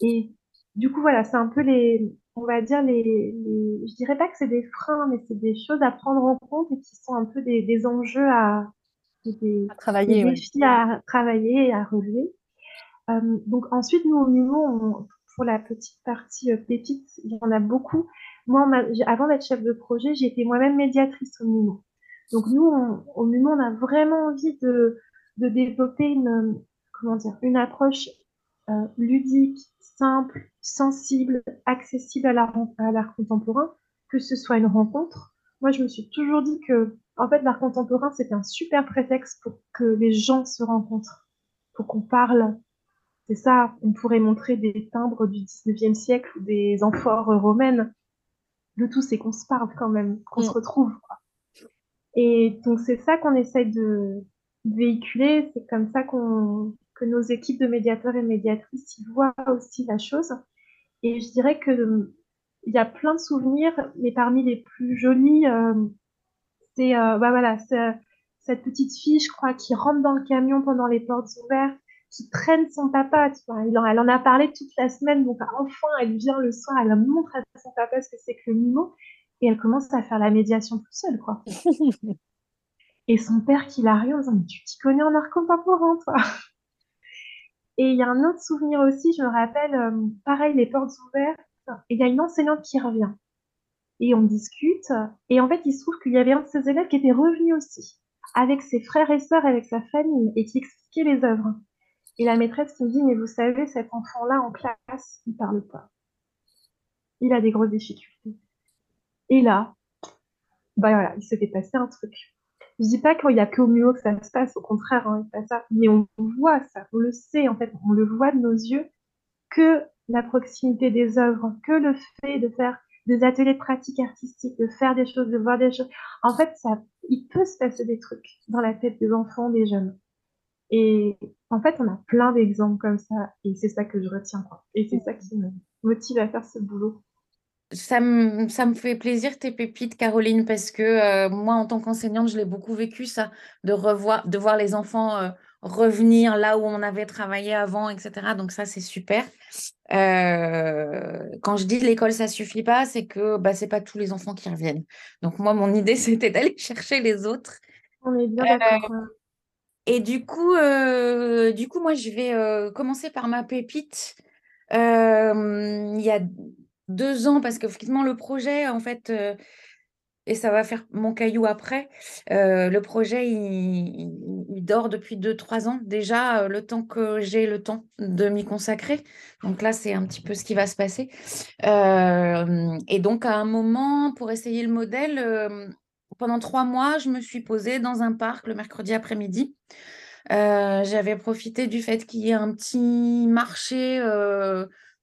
et du coup, voilà, c'est un peu les, on va dire les, les, je dirais pas que c'est des freins, mais c'est des choses à prendre en compte et qui sont un peu des, des enjeux à, des, à travailler, des défis à travailler et à relever. Euh, donc ensuite, nous au MUMO, pour la petite partie euh, pépite, il y en a beaucoup. Moi, avant d'être chef de projet, j'ai été moi-même médiatrice au MUMO. Donc nous, on, au MUMO, on a vraiment envie de, de développer une, comment dire, une approche euh, ludique, simple, sensible, accessible à l'art contemporain, que ce soit une rencontre. Moi, je me suis toujours dit que, en fait, l'art contemporain, c'était un super prétexte pour que les gens se rencontrent, pour qu'on parle. C'est ça, on pourrait montrer des timbres du 19e siècle ou des amphores romaines. Le tout, c'est qu'on se parle quand même, qu'on se mm. retrouve. Quoi. Et donc, c'est ça qu'on essaye de véhiculer, c'est comme ça qu'on que nos équipes de médiateurs et médiatrices y voient aussi la chose. Et je dirais que il y a plein de souvenirs, mais parmi les plus jolis, euh, c'est euh, bah voilà, cette petite fille, je crois, qui rentre dans le camion pendant les portes ouvertes, qui traîne son papa. Tu vois. Elle, en, elle en a parlé toute la semaine, donc enfin, elle vient le soir, elle montre à son papa ce que c'est que le mimo, et elle commence à faire la médiation toute seule, quoi. et son père qui la rien en disant, mais tu t'y connais en art contemporain, toi? Et il y a un autre souvenir aussi, je me rappelle, euh, pareil, les portes ouvertes, et il y a une enseignante qui revient. Et on discute, et en fait, il se trouve qu'il y avait un de ses élèves qui était revenu aussi. avec ses frères et sœurs, avec sa famille, et qui expliquait les œuvres. Et la maîtresse qui me dit, mais vous savez, cet enfant-là en classe, il parle pas. Il a des grosses difficultés. Et là, bah voilà, il s'était passé un truc. Je dis pas qu'il n'y a que au mieux que ça se passe, au contraire, hein, pas ça. Mais on voit ça, on le sait en fait, on le voit de nos yeux que la proximité des œuvres, que le fait de faire des ateliers de pratique artistique, de faire des choses, de voir des choses. En fait, ça, il peut se passer des trucs dans la tête des enfants, des jeunes. Et en fait, on a plein d'exemples comme ça, et c'est ça que je retiens, quoi. Et c'est ça qui me motive à faire ce boulot. Ça me, ça me fait plaisir tes pépites, Caroline, parce que euh, moi, en tant qu'enseignante, je l'ai beaucoup vécu, ça, de revoir, de voir les enfants euh, revenir là où on avait travaillé avant, etc. Donc ça, c'est super. Euh, quand je dis l'école, ça suffit pas, c'est que bah, c'est pas tous les enfants qui reviennent. Donc moi, mon idée, c'était d'aller chercher les autres. On est bien d'accord. Et du coup, du coup, moi, je vais commencer par ma pépite. il y a deux ans, parce qu'effectivement, le projet, en fait, euh, et ça va faire mon caillou après, euh, le projet, il, dort depuis deux, trois ans déjà, euh, le temps que j'ai le temps de m'y consacrer. Donc là, c'est un petit peu ce qui va se passer. et donc, à un moment, pour essayer le modèle, pendant trois mois, je me suis posée dans un parc le mercredi après-midi. J'avais profité du fait qu'il y ait un petit marché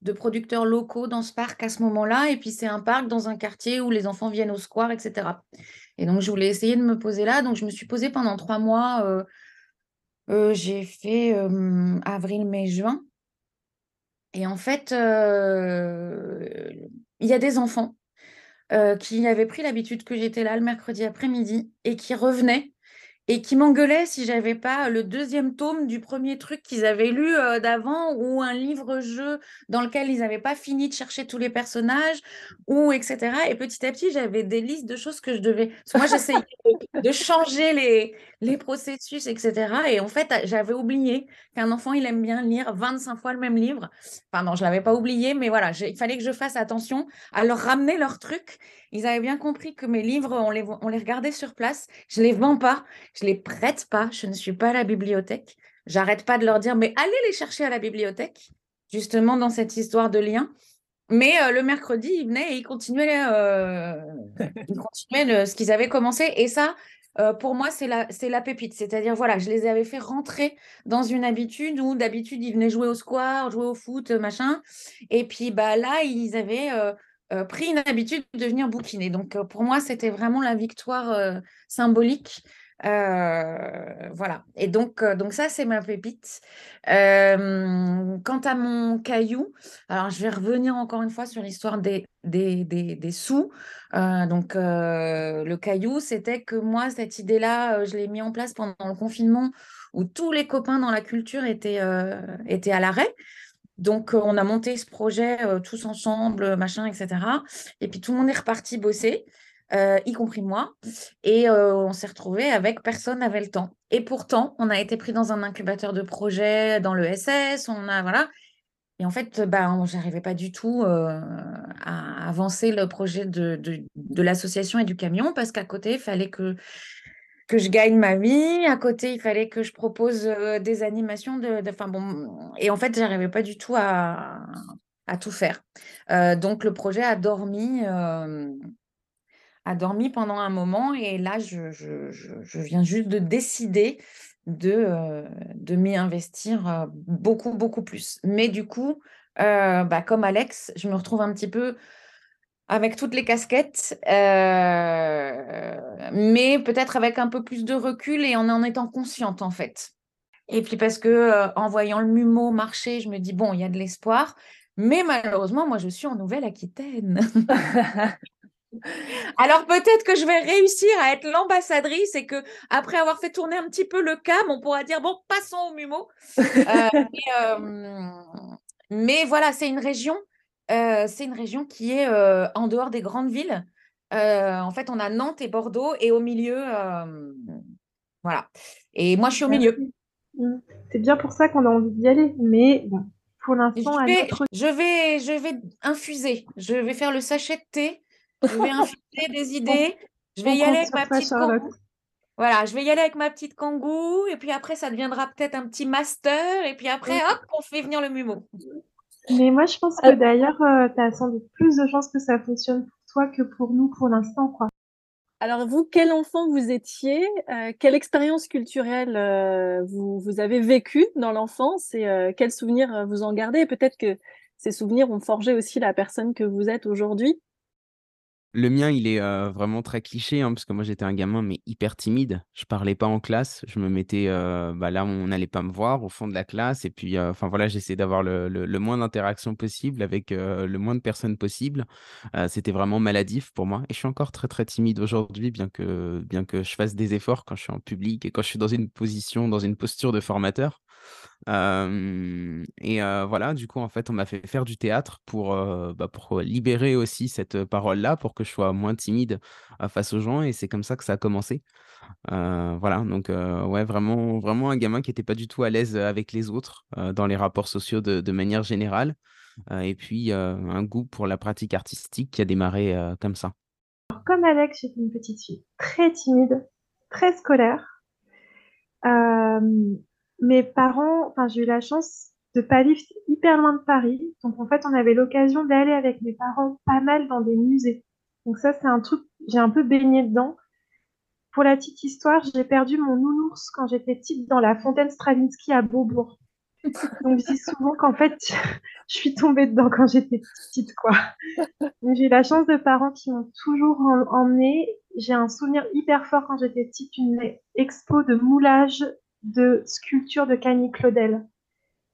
de producteurs locaux dans ce parc à ce moment-là. Et puis, c'est un parc dans un quartier où les enfants viennent au square, etc. Et donc, je voulais essayer de me poser là. Donc, je me suis posée pendant trois mois. Euh, euh, j'ai fait euh, avril, mai, juin. Et en fait, il y a des enfants qui avaient pris l'habitude que j'étais là le mercredi après-midi et qui revenaient et qui m'engueulaient si j'avais pas le deuxième tome du premier truc qu'ils avaient lu euh, d'avant ou un livre-jeu dans lequel ils n'avaient pas fini de chercher tous les personnages ou etc. Et petit à petit, j'avais des listes de choses que je devais... moi, j'essayais de, changer les, les processus, etc. Et en fait, j'avais oublié qu'un enfant, il aime bien lire 25 fois le même livre. Enfin non, je l'avais pas oublié, mais voilà, il fallait que je fasse attention à leur ramener leurs trucs ils avaient bien compris que mes livres, on les, regardait sur place. Je ne les vends pas, je ne les prête pas, je ne suis pas à la bibliothèque. J'arrête pas de leur dire, mais allez les chercher à la bibliothèque, justement dans cette histoire de lien. Mais euh, le mercredi, ils venaient et ils continuaient, euh, ils continuaient ce qu'ils avaient commencé. Et ça, euh, pour moi, c'est la, la pépite. C'est-à-dire, voilà, je les avais fait rentrer dans une habitude où d'habitude, ils venaient jouer au square, jouer au foot, machin. Et puis, bah, là, ils avaient euh, pris une habitude de venir bouquiner. Donc, euh, pour moi, c'était vraiment la victoire euh, symbolique. voilà. Et donc, donc ça, c'est ma pépite. quant à mon caillou, alors je vais revenir encore une fois sur l'histoire des, des, des, sous. donc, le caillou, c'était que moi, cette idée-là, je l'ai mis en place pendant le confinement où tous les copains dans la culture étaient, étaient à l'arrêt. Donc, euh, on a monté ce projet euh, tous ensemble, machin, etc. Et puis, tout le monde est reparti bosser, euh, y compris moi. Et on s'est retrouvé avec personne n'avait le temps. Et pourtant, on a été pris dans un incubateur de projet dans le SS. On a, voilà. Et en fait, bah, j'arrivais pas du tout à avancer le projet de, de l'association et du camion parce qu'à côté, il fallait que que je gagne ma vie. À côté, il fallait que je propose euh, des animations. De, bon, et en fait, j'arrivais pas du tout à, tout faire. Euh, donc, le projet a dormi, euh, a dormi pendant un moment. Et là, je, viens juste de décider de, de m'y investir beaucoup, beaucoup plus. Mais du coup, bah, comme Alex, je me retrouve un petit peu avec toutes les casquettes, euh, mais peut-être avec un peu plus de recul et en en étant consciente en fait. Et puis parce que euh, en voyant le MUMO marcher, je me dis bon, il y a de l'espoir, mais malheureusement, moi je suis en Nouvelle-Aquitaine. Alors peut-être que je vais réussir à être l'ambassadrice et que après avoir fait tourner un petit peu le cam, on pourra dire bon, passons au MUMO. Euh, mais voilà, c'est une région euh, c'est une région qui est euh, en dehors des grandes villes. Euh, en fait, on a Nantes et Bordeaux et au milieu, voilà. Et moi, je suis au milieu. Mmh. C'est bien pour ça qu'on a envie d'y aller, mais pour l'instant, je, vais, je vais, je vais infuser. Je vais faire le sachet de thé. Je vais infuser des idées. Je vais y aller avec ma petite Voilà, je vais y aller avec ma petite kangou, et puis après, ça deviendra peut-être un petit master, et puis après, hop, on fait venir le mumo. Mais moi, je pense que d'ailleurs, euh, tu as sans doute plus de chances que ça fonctionne pour toi que pour nous pour l'instant, quoi. Alors vous, quel enfant vous étiez euh, Quelle expérience culturelle euh, vous, vous, avez vécue dans l'enfance et quels souvenirs vous en gardez? Peut-être que ces souvenirs ont forgé aussi la personne que vous êtes aujourd'hui. Le mien, il est vraiment très cliché, hein, parce que moi, j'étais un gamin, mais hyper timide. Je parlais pas en classe. Je me mettais bah, là, on n'allait pas me voir, au fond de la classe. Et puis, enfin voilà, j'essayais d'avoir le, le, moins d'interaction possible avec le moins de personnes possible. c'était vraiment maladif pour moi. Et je suis encore très, très timide aujourd'hui, bien que, bien que je fasse des efforts quand je suis en public et quand je suis dans une position, dans une posture de formateur et voilà, du coup, en fait, on m'a fait faire du théâtre pour, bah, pour libérer aussi cette parole-là, pour que je sois moins timide face aux gens. Et c'est comme ça que ça a commencé. voilà, donc ouais, vraiment, vraiment un gamin qui n'était pas du tout à l'aise avec les autres dans les rapports sociaux de, de manière générale. et puis un goût pour la pratique artistique qui a démarré comme ça. comme Alex, j'étais une petite fille très timide, très scolaire mes parents, enfin, j'ai eu la chance de pas vivre hyper loin de Paris. Donc, en fait, on avait l'occasion d'aller avec mes parents pas mal dans des musées. Donc, ça, c'est un truc, j'ai un peu baigné dedans. Pour la petite histoire, j'ai perdu mon nounours quand j'étais petite dans la fontaine Stravinsky à Beaubourg. Donc, je dis souvent qu'en fait, je suis tombée dedans quand j'étais petite, quoi. j'ai eu la chance de parents qui m'ont toujours emmenée. J'ai un souvenir hyper fort quand j'étais petite, une expo de moulage de sculpture de Camille Claudel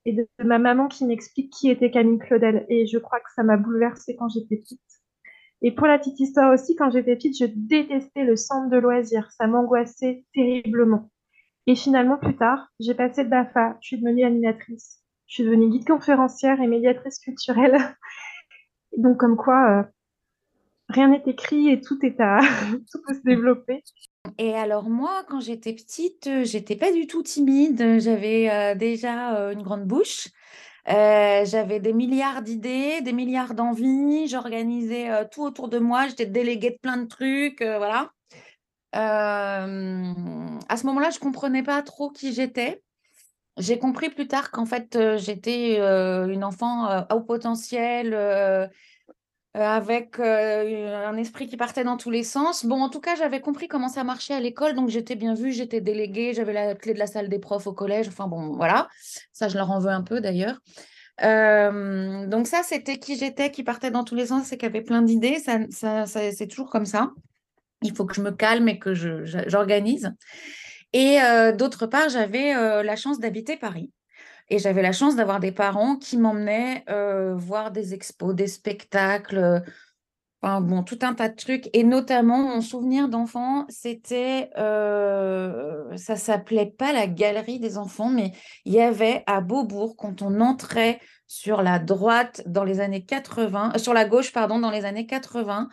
et de, ma maman qui m'explique qui était Camille Claudel. Et je crois que ça m'a bouleversée quand j'étais petite. Et pour la petite histoire aussi, quand j'étais petite, je détestais le centre de loisirs. Ça m'angoissait terriblement. Et finalement, plus tard, j'ai passé le BAFA. Je suis devenue animatrice. Je suis devenue guide conférencière et médiatrice culturelle. Donc, comme quoi, euh, rien n'est écrit et tout est à, tout peut se développer. Et alors moi, quand j'étais petite, euh, j'étais pas du tout timide. J'avais euh, déjà euh, une grande bouche. j'avais des milliards d'idées, des milliards d'envies. J'organisais tout autour de moi. J'étais déléguée de plein de trucs, voilà. à ce moment-là, je comprenais pas trop qui j'étais. J'ai compris plus tard qu'en fait, j'étais une enfant à haut potentiel euh, avec euh, un esprit qui partait dans tous les sens. Bon, en tout cas, j'avais compris comment ça marchait à l'école, donc j'étais bien vue, j'étais déléguée, j'avais la clé de la salle des profs au collège. Enfin bon, voilà, ça je leur en veux un peu d'ailleurs. Euh, donc ça, c'était qui j'étais, qui partait dans tous les sens et qui avait plein d'idées. C'est toujours comme ça. Il faut que je me calme et que j'organise. Et d'autre part, j'avais la chance d'habiter Paris. Et j'avais la chance d'avoir des parents qui m'emmenaient euh, voir des expos, des spectacles, euh, bon, tout un tas de trucs. Et notamment, mon souvenir d'enfant, c'était, euh, ça s'appelait pas la galerie des enfants, mais il y avait à Beaubourg, quand on entrait sur la droite dans les années 80, sur la gauche, dans les années 80,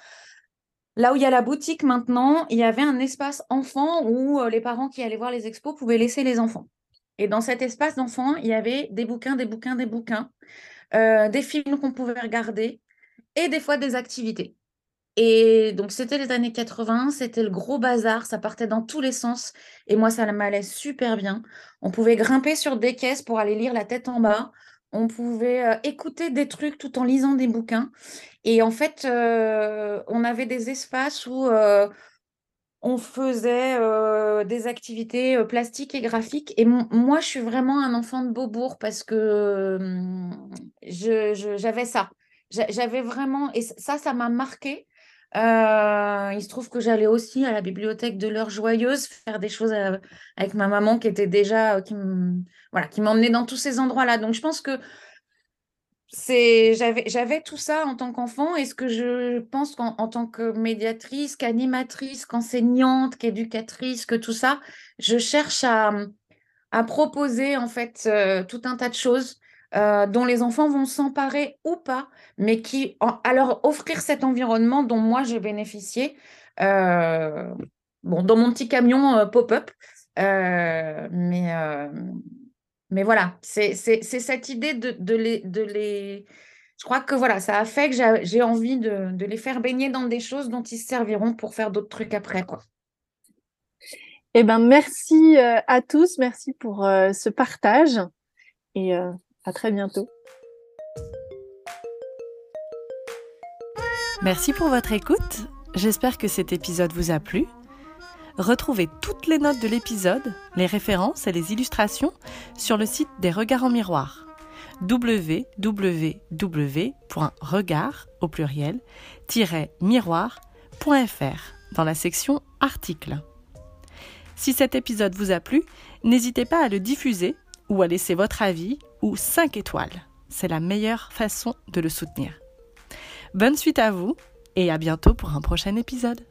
Là où il y a la boutique maintenant, il y avait un espace enfant où les parents qui allaient voir les expos pouvaient laisser les enfants. Et dans cet espace d'enfants, il y avait des bouquins, des bouquins, des bouquins, euh, des films qu'on pouvait regarder et des fois des activités. Et donc, c'était les années 80, c'était le gros bazar, ça partait dans tous les sens. Et moi, ça m'allait super bien. On pouvait grimper sur des caisses pour aller lire la tête en bas. On pouvait euh, écouter des trucs tout en lisant des bouquins. Et en fait, euh, on avait des espaces où on faisait euh, des activités euh, plastiques et graphiques. Et moi, je suis vraiment un enfant de Beaubourg parce que hum, j'avais ça. J'avais vraiment, et ça, ça m'a marqué. Euh, il se trouve que j'allais aussi à la bibliothèque de l'heure joyeuse faire des choses avec ma maman qui était déjà, qui m'emmenait dans tous ces endroits-là. Donc, je pense que c'est j'avais tout ça en tant qu'enfant et ce que je pense qu'en en tant que médiatrice, qu'animatrice, qu'enseignante, qu'éducatrice, que tout ça, je cherche à, proposer en fait euh, tout un tas de choses euh, dont les enfants vont s'emparer ou pas, mais qui à leur offrir cet environnement dont moi j'ai bénéficié. Euh, dans mon petit camion pop-up, mais mais voilà, c'est cette idée de, les, de les... Je crois que voilà, ça a fait que j'ai envie de, les faire baigner dans des choses dont ils se serviront pour faire d'autres trucs après. Quoi. Eh ben, merci à tous, merci pour ce partage et à très bientôt. Merci pour votre écoute. J'espère que cet épisode vous a plu. Retrouvez toutes les notes de l'épisode, les références et les illustrations sur le site des Regards en miroir www.regard au pluriel miroir.fr dans la section articles. Si cet épisode vous a plu, n'hésitez pas à le diffuser ou à laisser votre avis ou 5 étoiles. C'est la meilleure façon de le soutenir. Bonne suite à vous et à bientôt pour un prochain épisode.